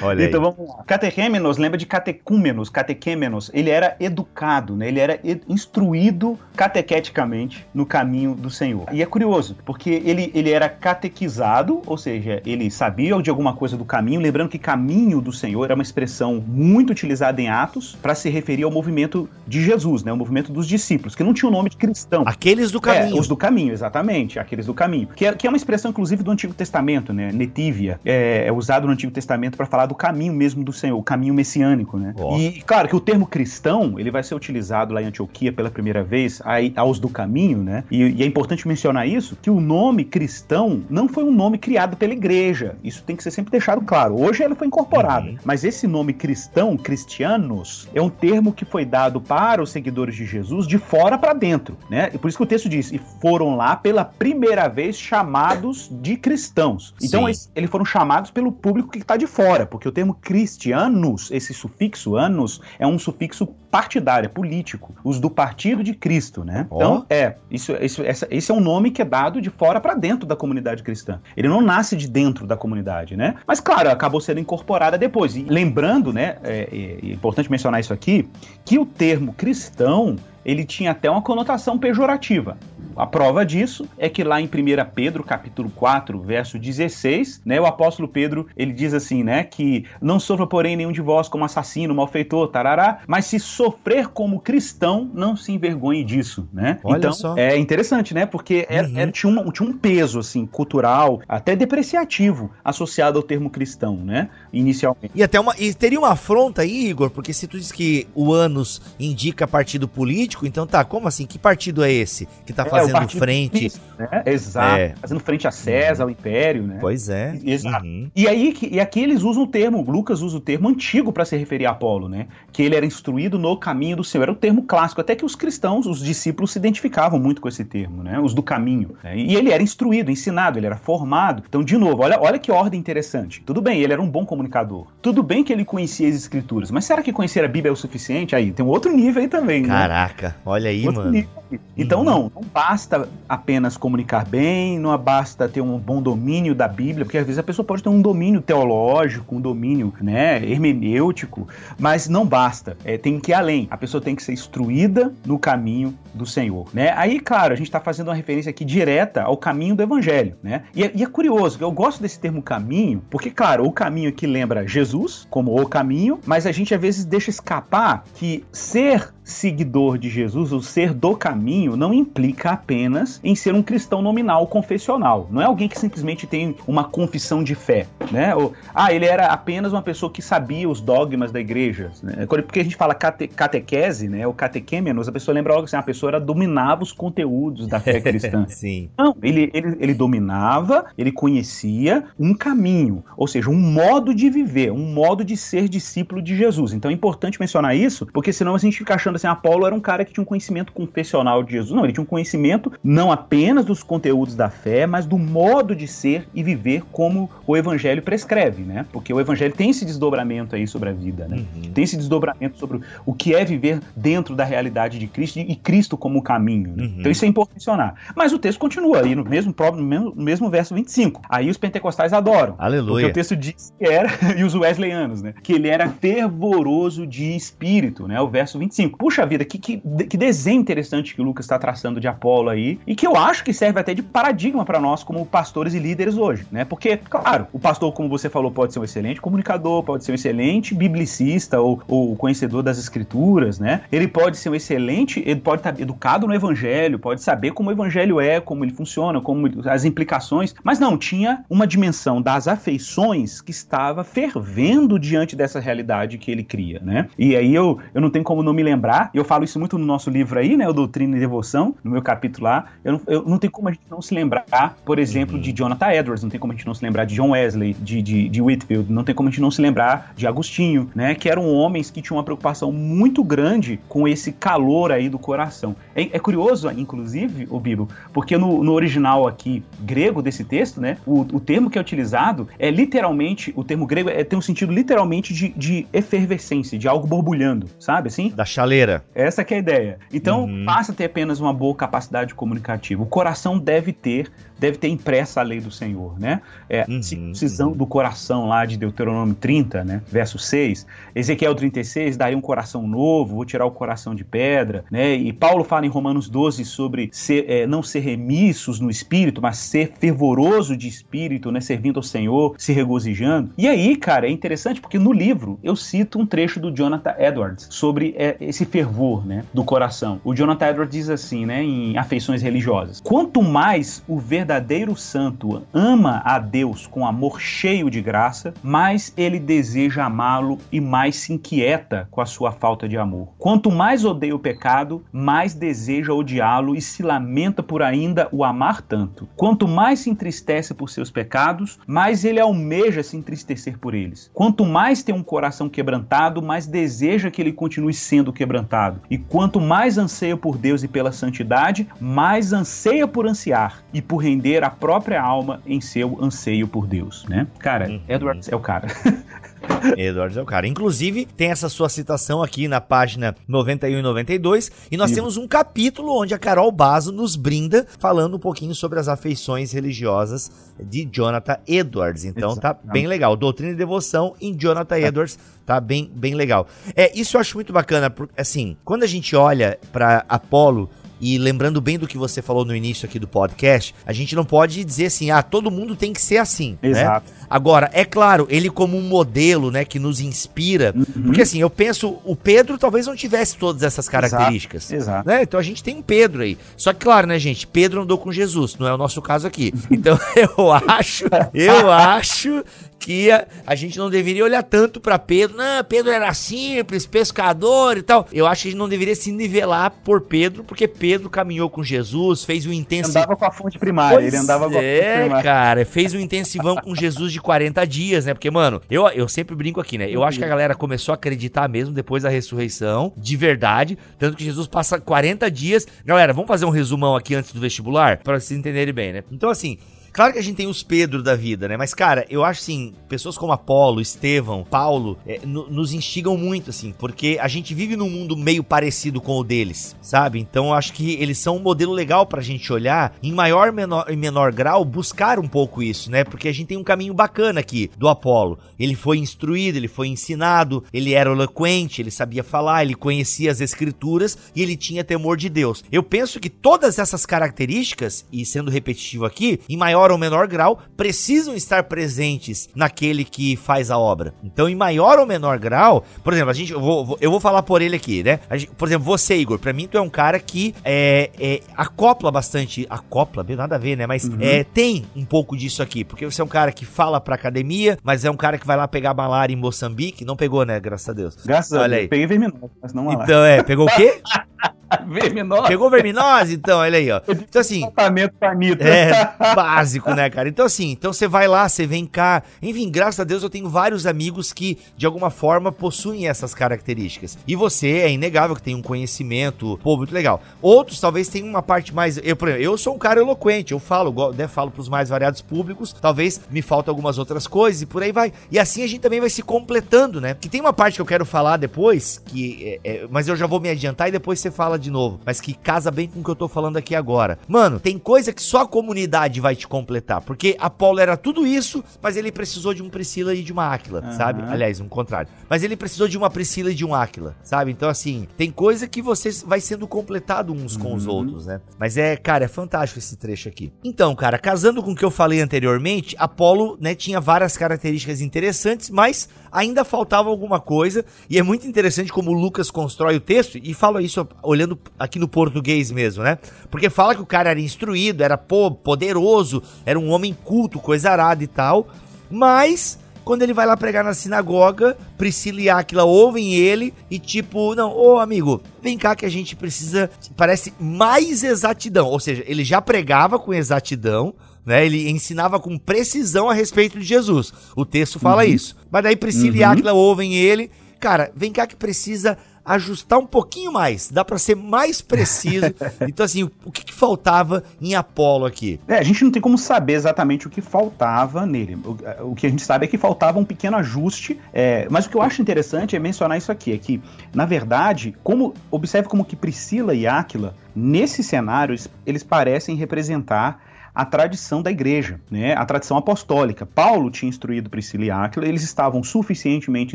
Olha então aí. vamos lá. Catechêmenos lembra de catecúmenos, catequêmenos. Ele era educado, né? ele era instruído catequeticamente no caminho do Senhor. E é curioso, porque ele, ele era catequizado, ou seja, ele sabia de alguma coisa do caminho. Lembrando que caminho do Senhor é uma expressão muito utilizada em Atos para se referir ao movimento de Jesus, né? o movimento dos discípulos, que não tinha o nome de cristão. Aqueles do caminho. É, os do caminho, exatamente. Aqueles do caminho. Que é, que é uma expressão, inclusive, do Antigo Testamento, né? Netívia. É, é usado no Antigo Testamento para falar do caminho mesmo do Senhor, o caminho messiânico, né? Oh. E claro que o termo cristão, ele vai ser utilizado lá em Antioquia pela primeira vez, aí, aos do caminho, né? E, e, é importante mencionar isso, que o nome cristão não foi um nome criado pela igreja. Isso tem que ser sempre deixado claro. Hoje ele foi incorporado, uhum. mas esse nome cristão, cristianos, é um termo que foi dado para os seguidores de Jesus de fora para dentro, né? E por isso que o texto diz: "E foram lá pela primeira vez chamados de cristãos". Então eles, eles foram chamados pelo público que está de fora fora, porque o termo cristianos, esse sufixo anos, é um sufixo partidário, é político, os do partido de Cristo, né? Oh. Então, é, isso, isso, essa, esse é um nome que é dado de fora para dentro da comunidade cristã. Ele não nasce de dentro da comunidade, né? Mas, claro, acabou sendo incorporada depois. E lembrando, né, é, é, é importante mencionar isso aqui, que o termo cristão ele tinha até uma conotação pejorativa. A prova disso é que lá em 1 Pedro, capítulo 4, verso 16, né, o apóstolo Pedro, ele diz assim, né, que não sofra, porém, nenhum de vós como assassino, malfeitor, tarará, mas se sofrer como cristão, não se envergonhe disso, né? Olha então, só. é interessante, né, porque era, uhum. era, tinha, um, tinha um peso, assim, cultural, até depreciativo, associado ao termo cristão, né, inicialmente. E até uma, e teria uma afronta aí, Igor, porque se tu diz que o anos indica partido político, então tá, como assim? Que partido é esse que tá é, fazendo frente? né? Exato, é. fazendo frente a César, ao Império, né? Pois é. Exato. Uhum. E aí, e aqui eles usam o termo, Lucas usa o termo antigo para se referir a Apolo, né? Que ele era instruído no caminho do Senhor. Era o termo clássico, até que os cristãos, os discípulos se identificavam muito com esse termo, né? Os do caminho. Né? E ele era instruído, ensinado, ele era formado. Então, de novo, olha, olha que ordem interessante. Tudo bem, ele era um bom comunicador. Tudo bem que ele conhecia as escrituras, mas será que conhecer a Bíblia é o suficiente? Aí, tem um outro nível aí também, né? Caraca, olha aí, outro mano. Nível. Então, uhum. não, não basta basta apenas comunicar bem, não basta ter um bom domínio da Bíblia, porque às vezes a pessoa pode ter um domínio teológico, um domínio né, hermenêutico, mas não basta. É, tem que ir além. A pessoa tem que ser instruída no caminho do Senhor. Né? Aí, claro, a gente está fazendo uma referência aqui direta ao caminho do Evangelho. Né? E, é, e é curioso, eu gosto desse termo caminho, porque, claro, o caminho aqui lembra Jesus como o caminho, mas a gente às vezes deixa escapar que ser seguidor de Jesus, o ser do caminho, não implica apenas em ser um cristão nominal confessional. Não é alguém que simplesmente tem uma confissão de fé, né? Ou, ah, ele era apenas uma pessoa que sabia os dogmas da igreja. Né? Porque a gente fala cate catequese, né? O catequêmenos, a pessoa lembra algo assim, a pessoa era, dominava os conteúdos da fé cristã. Sim. Não, ele, ele, ele dominava, ele conhecia um caminho, ou seja, um modo de viver, um modo de ser discípulo de Jesus. Então é importante mencionar isso, porque senão a gente fica achando assim, Apolo era um cara que tinha um conhecimento confessional de Jesus. Não, ele tinha um conhecimento não apenas dos conteúdos da fé, mas do modo de ser e viver como o evangelho prescreve, né? Porque o evangelho tem esse desdobramento aí sobre a vida, né? Uhum. Tem esse desdobramento sobre o que é viver dentro da realidade de Cristo e Cristo como caminho. Né? Uhum. Então isso é importante mencionar. Mas o texto continua aí no mesmo, no mesmo, no mesmo verso 25. Aí os pentecostais adoram. Aleluia. Porque o texto diz que era, e os wesleyanos, né? Que ele era fervoroso de espírito, né? O verso 25. Puxa vida, que, que, que desenho interessante que o Lucas está traçando de Apolo aí, e que eu acho que serve até de paradigma para nós como pastores e líderes hoje, né? Porque, claro, o pastor, como você falou, pode ser um excelente comunicador, pode ser um excelente biblicista ou, ou conhecedor das escrituras, né? Ele pode ser um excelente, ele pode estar educado no evangelho, pode saber como o evangelho é, como ele funciona, como as implicações, mas não, tinha uma dimensão das afeições que estava fervendo diante dessa realidade que ele cria, né? E aí eu, eu não tenho como não me lembrar, eu falo isso muito no nosso livro aí, né, o Doutrina e Devoção, no meu capítulo lá, eu não, eu não tenho como a gente não se lembrar, por exemplo, uhum. de Jonathan Edwards, não tem como a gente não se lembrar de John Wesley, de, de, de Whitfield, não tem como a gente não se lembrar de Agostinho, né, que eram homens que tinham uma preocupação muito grande com esse calor aí do coração. É, é curioso, inclusive, o Bibo, porque no, no, original aqui grego desse texto, né, o, o termo que é utilizado é literalmente, o termo grego é, tem um sentido literalmente de, de efervescência, de algo borbulhando, sabe assim? Da chaleira. Essa que é a ideia. Então, uhum. passa a ter apenas uma boa capacidade comunicativa. O coração deve ter deve ter impressa a lei do Senhor, né? É, uhum, circuncisão uhum. do coração lá de Deuteronômio 30, né? Verso 6. Ezequiel 36, daí um coração novo, vou tirar o coração de pedra, né? E Paulo fala em Romanos 12 sobre ser, é, não ser remissos no espírito, mas ser fervoroso de espírito, né? Servindo ao Senhor, se regozijando. E aí, cara, é interessante porque no livro eu cito um trecho do Jonathan Edwards sobre é, esse fervor, né? Do coração. O Jonathan Edwards diz assim, né? Em Afeições Religiosas. Quanto mais o verdadeiro verdadeiro santo ama a Deus com amor cheio de graça, mais ele deseja amá-lo e mais se inquieta com a sua falta de amor. Quanto mais odeia o pecado, mais deseja odiá-lo e se lamenta por ainda o amar tanto. Quanto mais se entristece por seus pecados, mais ele almeja se entristecer por eles. Quanto mais tem um coração quebrantado, mais deseja que ele continue sendo quebrantado. E quanto mais anseia por Deus e pela santidade, mais anseia por ansiar e por render render a própria alma em seu anseio por Deus, né? Cara, uhum. Edwards é o cara. Edwards é o cara. Inclusive, tem essa sua citação aqui na página 91 e 92. E nós Isso. temos um capítulo onde a Carol Bazo nos brinda falando um pouquinho sobre as afeições religiosas de Jonathan Edwards. Então tá bem legal. Doutrina e Devoção em Jonathan é. Edwards. Tá bem, bem legal. É, isso eu acho muito bacana. Porque, assim, quando a gente olha para Apolo e lembrando bem do que você falou no início aqui do podcast, a gente não pode dizer assim, ah, todo mundo tem que ser assim, né? Exato. né? Agora, é claro, ele como um modelo, né, que nos inspira, uhum. porque assim, eu penso, o Pedro talvez não tivesse todas essas características, exato, exato. né? Então a gente tem um Pedro aí. Só que claro, né, gente, Pedro andou com Jesus, não é o nosso caso aqui. Então eu acho, eu acho que a, gente não deveria olhar tanto para Pedro. Não, Pedro era simples, pescador e tal. Eu acho que a gente não deveria se nivelar por Pedro, porque Pedro caminhou com Jesus, fez um intensivão. Andava com a fonte primária, pois ele andava com a fonte é, primária. cara, fez um intensivão com Jesus de 40 dias, né? Porque, mano, eu, eu sempre brinco aqui, né? Eu acho que a galera começou a acreditar mesmo depois da ressurreição, de verdade. Tanto que Jesus passa 40 dias. Galera, vamos fazer um resumão aqui antes do vestibular, para vocês entenderem bem, né? Então, assim, Claro que a gente tem os Pedro da vida, né? Mas, cara, eu acho assim, pessoas como Apolo, Estevão, Paulo, é, nos instigam muito, assim, porque a gente vive num mundo meio parecido com o deles, sabe? Então eu acho que eles são um modelo legal pra gente olhar, em maior menor, menor grau, buscar um pouco isso, né? Porque a gente tem um caminho bacana aqui do Apolo. Ele foi instruído, ele foi ensinado, ele era eloquente, ele sabia falar, ele conhecia as escrituras e ele tinha temor de Deus. Eu penso que todas essas características, e sendo repetitivo aqui, em maior ou menor grau, precisam estar presentes naquele que faz a obra. Então, em maior ou menor grau, por exemplo, a gente, eu vou, eu vou falar por ele aqui, né? Gente, por exemplo, você, Igor, pra mim tu é um cara que é, é acopla bastante, acopla, nada a ver, né? Mas uhum. é, tem um pouco disso aqui, porque você é um cara que fala pra academia, mas é um cara que vai lá pegar malária em Moçambique, não pegou, né? Graças a Deus. Graças Olha a Deus, aí. peguei verminose, mas não malária. Então, é, pegou o quê? verminose. Pegou verminose? Então, olha aí, ó. Então, assim. Tratamento Anitta. É, básico, né, cara? Então, assim, então você vai lá, você vem cá. Enfim, graças a Deus eu tenho vários amigos que, de alguma forma, possuem essas características. E você é inegável que tem um conhecimento, pô, muito legal. Outros talvez tenham uma parte mais. Eu, por exemplo, eu sou um cara eloquente, eu falo, né, falo pros mais variados públicos, talvez me faltam algumas outras coisas e por aí vai. E assim a gente também vai se completando, né? Que tem uma parte que eu quero falar depois, que é, é, mas eu já vou me adiantar e depois você fala de novo, mas que casa bem com o que eu tô falando aqui agora. Mano, tem coisa que só a comunidade vai te completar, porque Apolo era tudo isso, mas ele precisou de um Priscila e de uma Áquila, uhum. sabe? Aliás, um contrário. Mas ele precisou de uma Priscila e de um Áquila, sabe? Então, assim, tem coisa que você vai sendo completado uns com uhum. os outros, né? Mas é, cara, é fantástico esse trecho aqui. Então, cara, casando com o que eu falei anteriormente, Apolo, né, tinha várias características interessantes, mas ainda faltava alguma coisa, e é muito interessante como o Lucas constrói o texto, e fala isso olhando aqui no português mesmo, né? Porque fala que o cara era instruído, era poderoso, era um homem culto, coisa arada e tal, mas quando ele vai lá pregar na sinagoga, Priscila e Aquila ouvem ele e tipo, não, ô amigo, vem cá que a gente precisa, parece mais exatidão, ou seja, ele já pregava com exatidão, né? Ele ensinava com precisão a respeito de Jesus. O texto fala uhum. isso. Mas daí Priscila uhum. e Áquila ouvem ele. Cara, vem cá que precisa ajustar um pouquinho mais, dá para ser mais preciso. então, assim, o que, que, faltava em Apolo aqui? É, a gente não tem como saber exatamente o que faltava nele. O, o que a gente sabe é que faltava um pequeno ajuste, é, mas o que eu acho interessante é mencionar isso aqui, é que, na verdade, como observe como que Priscila e Áquila, nesses cenários, eles parecem representar a tradição da igreja, né, a tradição apostólica. Paulo tinha instruído Priscila e Áquila, eles estavam suficientemente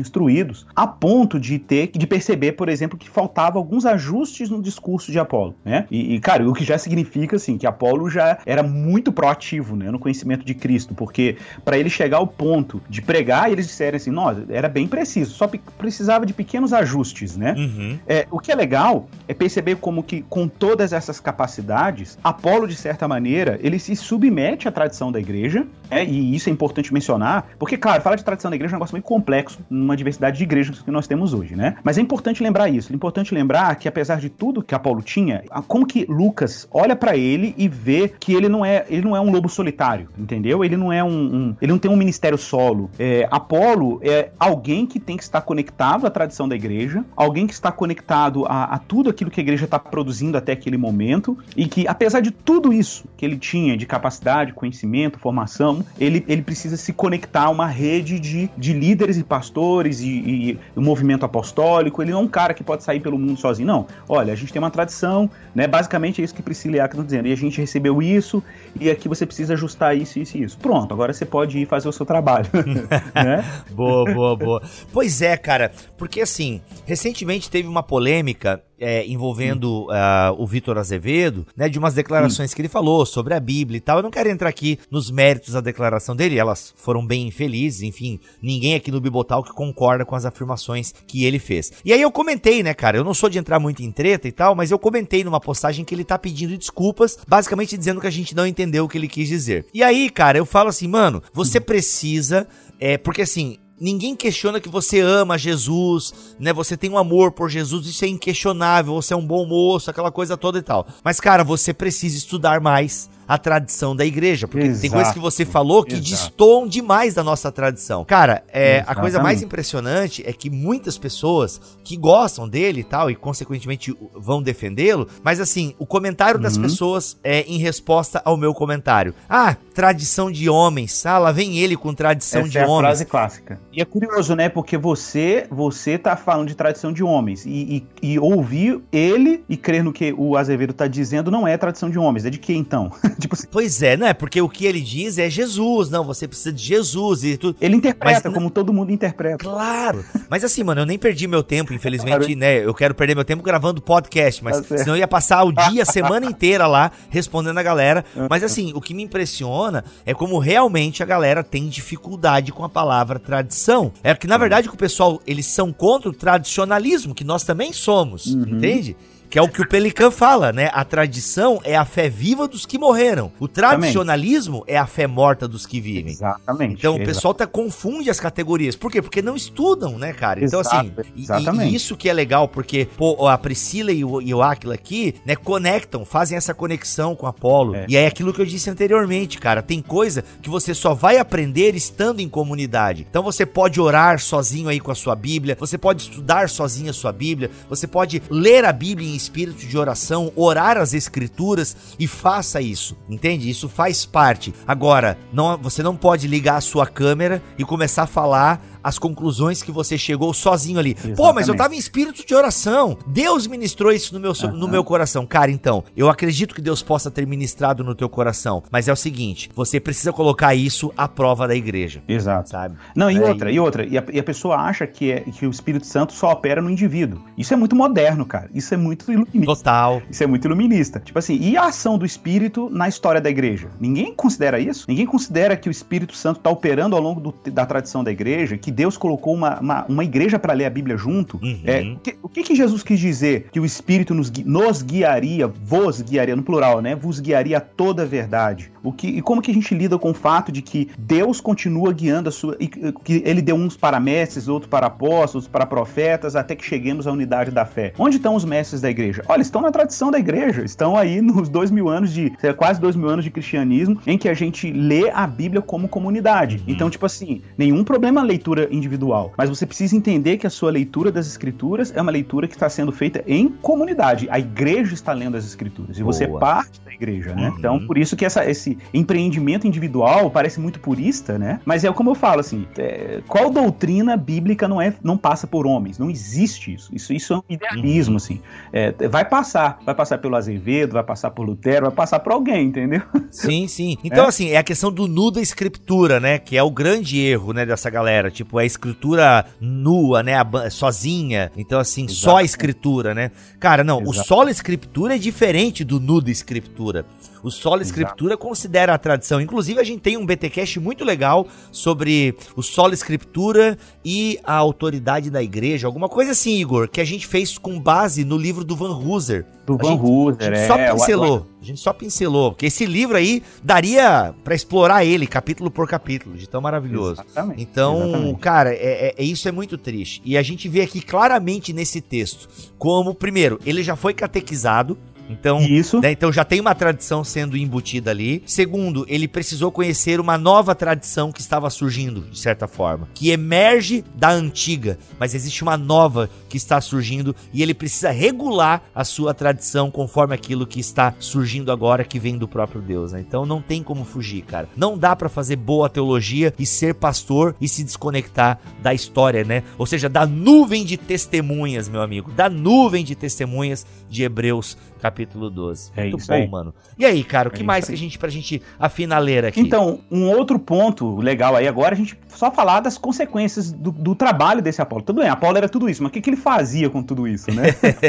instruídos a ponto de ter de perceber, por exemplo, que faltava alguns ajustes no discurso de Apolo, né? E, e cara, o que já significa assim que Apolo já era muito proativo, né, no conhecimento de Cristo, porque para ele chegar ao ponto de pregar, eles disseram assim, nossa, era bem preciso, só precisava de pequenos ajustes, né? Uhum. É, o que é legal é perceber como que com todas essas capacidades, Apolo de certa maneira ele se se submete à tradição da igreja, é, e isso é importante mencionar, porque, claro, falar de tradição da igreja é um negócio muito complexo numa diversidade de igrejas que nós temos hoje, né? Mas é importante lembrar isso. É importante lembrar que, apesar de tudo que Apolo tinha, como que Lucas olha para ele e vê que ele não é ele não é um lobo solitário, entendeu? Ele não é um, um ele não tem um ministério solo. É, Apolo é alguém que tem que estar conectado à tradição da igreja, alguém que está conectado a, a tudo aquilo que a igreja está produzindo até aquele momento e que, apesar de tudo isso que ele tinha de capacidade, conhecimento, formação, ele, ele precisa se conectar a uma rede de, de líderes e pastores e, o movimento apostólico. Ele não é um cara que pode sair pelo mundo sozinho, não. Olha, a gente tem uma tradição, né? Basicamente é isso que Priscila e estão dizendo. E a gente recebeu isso, e aqui você precisa ajustar isso, isso e isso. Pronto, agora você pode ir fazer o seu trabalho. né? Boa, boa, boa. Pois é, cara, porque assim, recentemente teve uma polêmica é, envolvendo uh, o Vitor Azevedo, né, de umas declarações que ele falou sobre a Bíblia e tal. Eu não quero entrar aqui nos méritos da declaração dele, elas foram bem infelizes, enfim, ninguém aqui no Bibotal que concorda com as afirmações que ele fez. E aí eu comentei, né, cara, eu não sou de entrar muito em treta e tal, mas eu comentei numa postagem que ele tá pedindo desculpas, basicamente dizendo que a gente não entendeu o que ele quis dizer. E aí, cara, eu falo assim, mano, você precisa, é, porque assim, Ninguém questiona que você ama Jesus, né? Você tem um amor por Jesus, isso é inquestionável, você é um bom moço, aquela coisa toda e tal. Mas, cara, você precisa estudar mais a tradição da igreja. Porque Exato. tem coisas que você falou que Exato. destoam demais da nossa tradição. Cara, é, a coisa mais impressionante é que muitas pessoas que gostam dele e tal, e consequentemente vão defendê-lo, mas assim, o comentário das uhum. pessoas é em resposta ao meu comentário. Ah, tradição de homens. Ah, lá vem ele com tradição Essa de é homens. frase clássica. E é curioso, né? Porque você você tá falando de tradição de homens e, e, e ouvir ele e crer no que o Azevedo tá dizendo não é tradição de homens. É de que então? tipo assim. Pois é, né? Porque o que ele diz é Jesus. Não, você precisa de Jesus e tudo. Ele interpreta Mas, como todo mundo interpreta. Claro. Mas assim, mano, eu nem perdi meu tempo, infelizmente, claro. né? Eu quero perder meu tempo gravando podcast, mas tá senão eu ia passar o dia, a semana inteira lá respondendo a galera. Mas assim, o que me impressiona é como realmente a galera tem dificuldade com a palavra tradição. É que na verdade que o pessoal, eles são contra o tradicionalismo, que nós também somos, uhum. entende? Que é o que o Pelican fala, né? A tradição é a fé viva dos que morreram. O tradicionalismo é a fé morta dos que vivem. Exatamente. Então o pessoal tá confunde as categorias. Por quê? Porque não estudam, né, cara? Então assim, exatamente. E, e isso que é legal, porque pô, a Priscila e o, e o Aquila aqui, né, conectam, fazem essa conexão com Apolo. É. E é aquilo que eu disse anteriormente, cara. Tem coisa que você só vai aprender estando em comunidade. Então você pode orar sozinho aí com a sua Bíblia, você pode estudar sozinho a sua Bíblia, você pode ler a Bíblia em espírito de oração, orar as escrituras e faça isso. Entende? Isso faz parte. Agora, não, você não pode ligar a sua câmera e começar a falar as conclusões que você chegou sozinho ali. Exatamente. Pô, mas eu tava em espírito de oração. Deus ministrou isso no meu, uhum. no meu coração. Cara, então, eu acredito que Deus possa ter ministrado no teu coração. Mas é o seguinte: você precisa colocar isso à prova da igreja. Exato. Sabe? Não, e é, outra, e outra. E a, e a, pessoa acha que, é, que o Espírito Santo só opera no indivíduo. Isso é muito moderno, cara. Isso é muito iluminista. Total. Isso é muito iluminista. Tipo assim, e a ação do Espírito na história da igreja? Ninguém considera isso? Ninguém considera que o Espírito Santo está operando ao longo do, da tradição da igreja, que Deus colocou uma, uma, uma igreja para ler a Bíblia junto. Uhum. É, que, que, que Jesus quis dizer? Que o Espírito nos, nos guiaria, vos guiaria, no plural, né? Vos guiaria a toda a verdade. O que, e como que a gente lida com o fato de que Deus continua guiando a sua. que ele deu uns para mestres, outros para apóstolos, para profetas, até que cheguemos à unidade da fé. Onde estão os mestres da igreja? Olha, estão na tradição da igreja, estão aí nos dois mil anos de. quase dois mil anos de cristianismo, em que a gente lê a Bíblia como comunidade. Uhum. Então, tipo assim, nenhum problema a leitura individual. Mas você precisa entender que a sua leitura das escrituras é uma leitura que está sendo feita em comunidade. A igreja está lendo as escrituras. E Boa. você é parte da igreja, né? Uhum. Então, por isso que essa, esse empreendimento individual parece muito purista, né? Mas é como eu falo, assim, é, qual doutrina bíblica não é, não passa por homens? Não existe isso. Isso, isso é um idealismo, uhum. assim. É, vai passar, vai passar pelo Azevedo, vai passar por Lutero, vai passar por alguém, entendeu? Sim, sim. Então, é? assim, é a questão do nu da escritura, né? Que é o grande erro, né, dessa galera. Tipo, é a escritura nua, né? Sozinha. Então, assim. Só a escritura, né? Cara, não, Exato. o solo escritura é diferente do nu da escritura. O Solo Escritura considera a tradição. Inclusive, a gente tem um BTcast muito legal sobre o Solo Escritura e a autoridade da igreja. Alguma coisa assim, Igor, que a gente fez com base no livro do Van Hooser. Do a Van gente, Hooser, a gente é. Só pincelou. A gente só pincelou. Porque esse livro aí daria para explorar ele capítulo por capítulo, de tão maravilhoso. Exatamente. Então, Exatamente. cara, é, é, é, isso é muito triste. E a gente vê aqui claramente nesse texto como, primeiro, ele já foi catequizado então, Isso. Né, então já tem uma tradição sendo embutida ali. Segundo, ele precisou conhecer uma nova tradição que estava surgindo, de certa forma, que emerge da antiga, mas existe uma nova que está surgindo e ele precisa regular a sua tradição conforme aquilo que está surgindo agora que vem do próprio Deus, né? Então não tem como fugir, cara. Não dá para fazer boa teologia e ser pastor e se desconectar da história, né? Ou seja, da nuvem de testemunhas, meu amigo, da nuvem de testemunhas de Hebreus capítulo 12. É Muito isso bom, aí. mano. E aí, cara, o que é mais que a gente, pra gente afinar a ler aqui? Então, um outro ponto legal aí agora, a gente só falar das consequências do, do trabalho desse Apolo. Tudo bem, Apolo era tudo isso, mas o que, que ele fazia com tudo isso, né?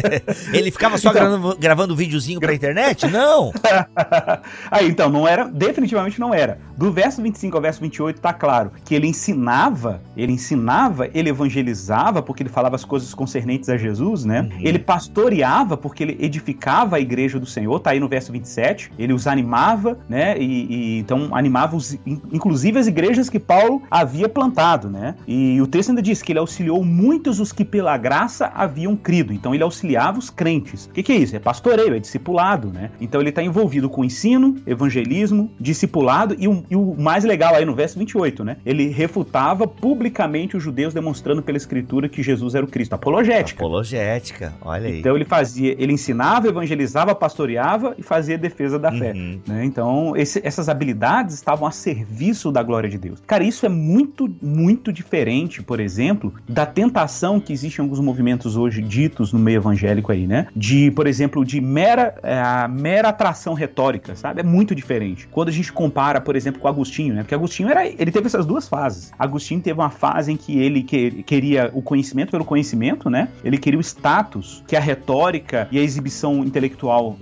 ele ficava só então, gravando, gravando videozinho pra internet? Não! aí, então, não era, definitivamente não era. Do verso 25 ao verso 28 tá claro que ele ensinava, ele ensinava, ele evangelizava, porque ele falava as coisas concernentes a Jesus, né? Uhum. Ele pastoreava, porque ele edificava animava a igreja do Senhor, tá aí no verso 27, ele os animava, né? E, e então animava os, inclusive as igrejas que Paulo havia plantado, né? E o texto ainda diz que ele auxiliou muitos os que pela graça haviam crido. Então ele auxiliava os crentes. O que, que é isso? É pastoreio, é discipulado, né? Então ele está envolvido com ensino, evangelismo, discipulado e o, e o mais legal aí no verso 28, né? Ele refutava publicamente os judeus demonstrando pela escritura que Jesus era o Cristo. Apologética. Apologética, olha aí. Então ele fazia, ele ensinava, evangelizava, pastoreava e fazia defesa da fé. Uhum. Né? Então esse, essas habilidades estavam a serviço da glória de Deus. Cara, isso é muito, muito diferente, por exemplo, da tentação que existe em alguns movimentos hoje ditos no meio evangélico aí, né? De, por exemplo, de mera, é, mera atração retórica, sabe? É muito diferente. Quando a gente compara, por exemplo, com Agostinho, né? Porque Agostinho era, ele teve essas duas fases. Agostinho teve uma fase em que ele que, queria o conhecimento pelo conhecimento, né? Ele queria o status que a retórica e a exibição intelectual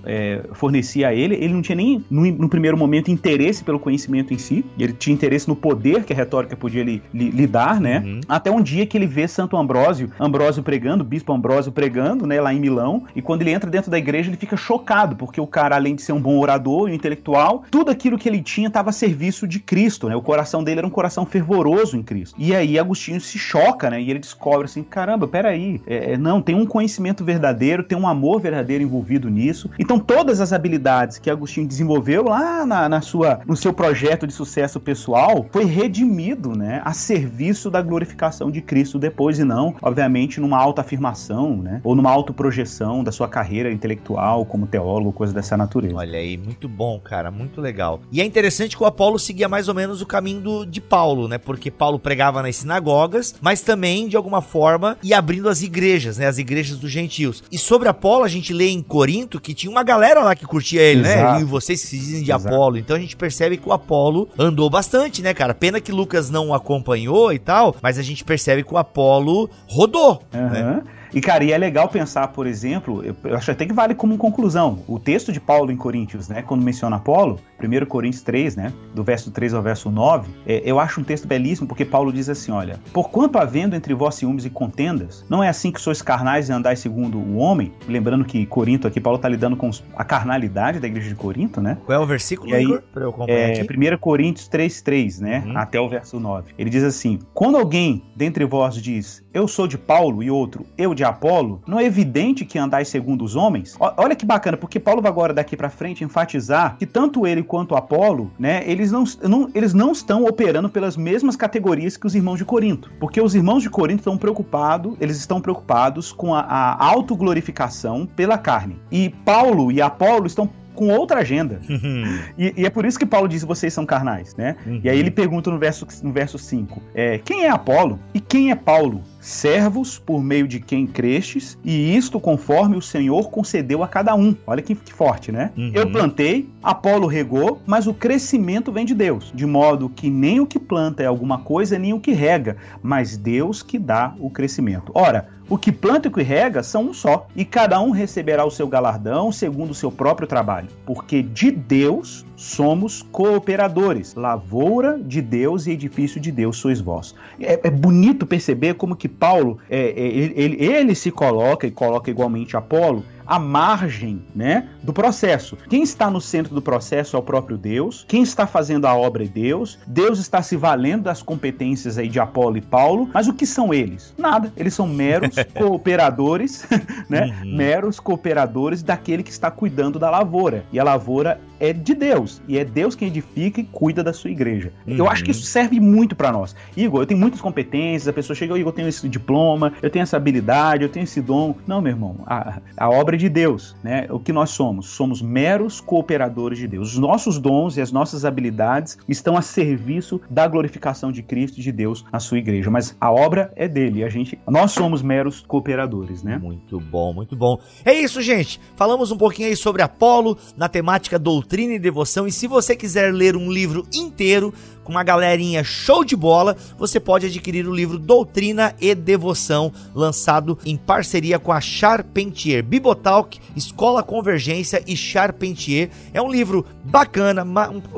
é, fornecia a ele. Ele não tinha nem, no, no, primeiro momento, interesse pelo conhecimento em si. Ele tinha interesse no poder que a retórica podia lhe, lhe, lhe dar, né? Uhum. Até um dia que ele vê Santo Ambrósio, Ambrósio pregando, Bispo Ambrósio pregando, né? Lá em Milão. E quando ele entra dentro da igreja, ele fica chocado, porque o cara, além de ser um bom orador e um intelectual, tudo aquilo que ele tinha estava a serviço de Cristo, né? O coração dele era um coração fervoroso em Cristo. E aí Agostinho se choca, né? E ele descobre assim, caramba, peraí, é, é, não, tem um conhecimento verdadeiro, tem um amor verdadeiro envolvido nisso. Então todas as habilidades que Agostinho desenvolveu lá na, na sua, no seu projeto de sucesso pessoal foi redimido, né? A serviço da glorificação de Cristo depois e não, obviamente, numa autoafirmação, né? Ou numa autoprojeção da sua carreira intelectual como teólogo, coisa dessa natureza. Olha aí, muito bom, cara, muito legal. E é interessante que o Apolo seguia mais ou menos o caminho do, de Paulo, né? Porque Paulo pregava nas sinagogas, mas também, de alguma forma, ia abrindo as igrejas, né? As igrejas dos gentios. E sobre Apolo, a gente lê em Corinto que tinha uma galera lá que curtia ele, né? Exato. né? E vocês se dizem de Exato. Apolo. Então a gente percebe que o Apolo andou bastante, né, cara? Pena que Lucas não acompanhou e tal, mas a gente percebe que o Apolo rodou, uhum. né? E, cara, e é legal pensar, por exemplo, eu acho até que vale como conclusão, o texto de Paulo em Coríntios, né, quando menciona Apolo, 1 Coríntios 3, né, do verso 3 ao verso 9, é, eu acho um texto belíssimo porque Paulo diz assim, olha, porquanto havendo entre vós ciúmes e contendas, não é assim que sois carnais e andais segundo o homem, lembrando que Corinto aqui, Paulo está lidando com a carnalidade da igreja de Corinto, né? Qual é o versículo, e aí, Igor, pra eu é, aqui? 1 Coríntios 3, 3, né, uhum. até o verso 9. Ele diz assim, quando alguém dentre vós diz, eu sou de Paulo e outro, eu de Apolo, não é evidente que andais segundo os homens? olha que bacana, porque Paulo vai agora daqui para frente enfatizar que tanto ele quanto Apolo, né, eles não, não, eles não estão operando pelas mesmas categorias que os irmãos de Corinto, porque os irmãos de Corinto estão preocupados, eles estão preocupados com a, a autoglorificação pela carne. E Paulo e Apolo estão com outra agenda. Uhum. e, e, é por isso que Paulo diz: vocês são carnais, né? Uhum. E aí ele pergunta no verso, no verso 5: é, quem é Apolo e quem é Paulo? Servos por meio de quem crestes, e isto conforme o Senhor concedeu a cada um. Olha que, que forte, né? Uhum. Eu plantei, Apolo regou, mas o crescimento vem de Deus, de modo que nem o que planta é alguma coisa, nem o que rega, mas Deus que dá o crescimento. Ora, o que planta e o que rega são um só, e cada um receberá o seu galardão segundo o seu próprio trabalho, porque de Deus somos cooperadores, lavoura de Deus e edifício de Deus sois vós. É, é bonito perceber como que Paulo é, é, ele, ele se coloca e coloca igualmente Apolo à margem né, do processo. Quem está no centro do processo é o próprio Deus, quem está fazendo a obra é Deus, Deus está se valendo das competências aí de Apolo e Paulo, mas o que são eles? Nada, eles são meros cooperadores, né? Uhum. Meros cooperadores daquele que está cuidando da lavoura. E a lavoura é de Deus, e é Deus quem edifica e cuida da sua igreja. Uhum. Eu acho que isso serve muito para nós. Igor, eu tenho muitas competências, a pessoa chega, Igor, eu tenho esse diploma, eu tenho essa habilidade, eu tenho esse dom. Não, meu irmão, a, a obra de Deus, né? O que nós somos? Somos meros cooperadores de Deus. Os nossos dons e as nossas habilidades estão a serviço da glorificação de Cristo e de Deus na sua igreja, mas a obra é dele. A gente, nós somos meros cooperadores, né? Muito bom, muito bom. É isso, gente. Falamos um pouquinho aí sobre Apolo na temática doutrina e devoção e se você quiser ler um livro inteiro com uma galerinha show de bola, você pode adquirir o livro Doutrina e Devoção, lançado em parceria com a Charpentier Bibotalk, Escola Convergência e Charpentier. É um livro bacana,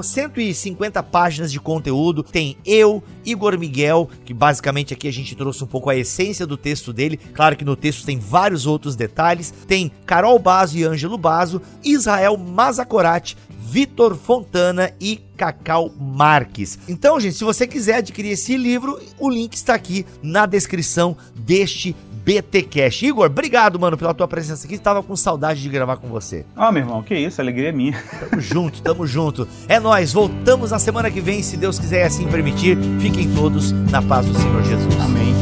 150 páginas de conteúdo. Tem eu, Igor Miguel, que basicamente aqui a gente trouxe um pouco a essência do texto dele. Claro que no texto tem vários outros detalhes. Tem Carol Bazo e Ângelo Bazo, Israel Mazacorati, Vitor Fontana e Cacau Marques. Então, gente, se você quiser adquirir esse livro, o link está aqui na descrição deste BT Cash. Igor, obrigado, mano, pela tua presença aqui. Estava com saudade de gravar com você. Ah, meu irmão, que isso, alegria é minha. Tamo junto, tamo junto. É nós, voltamos na semana que vem, se Deus quiser assim permitir. Fiquem todos na paz do Senhor Jesus. Amém.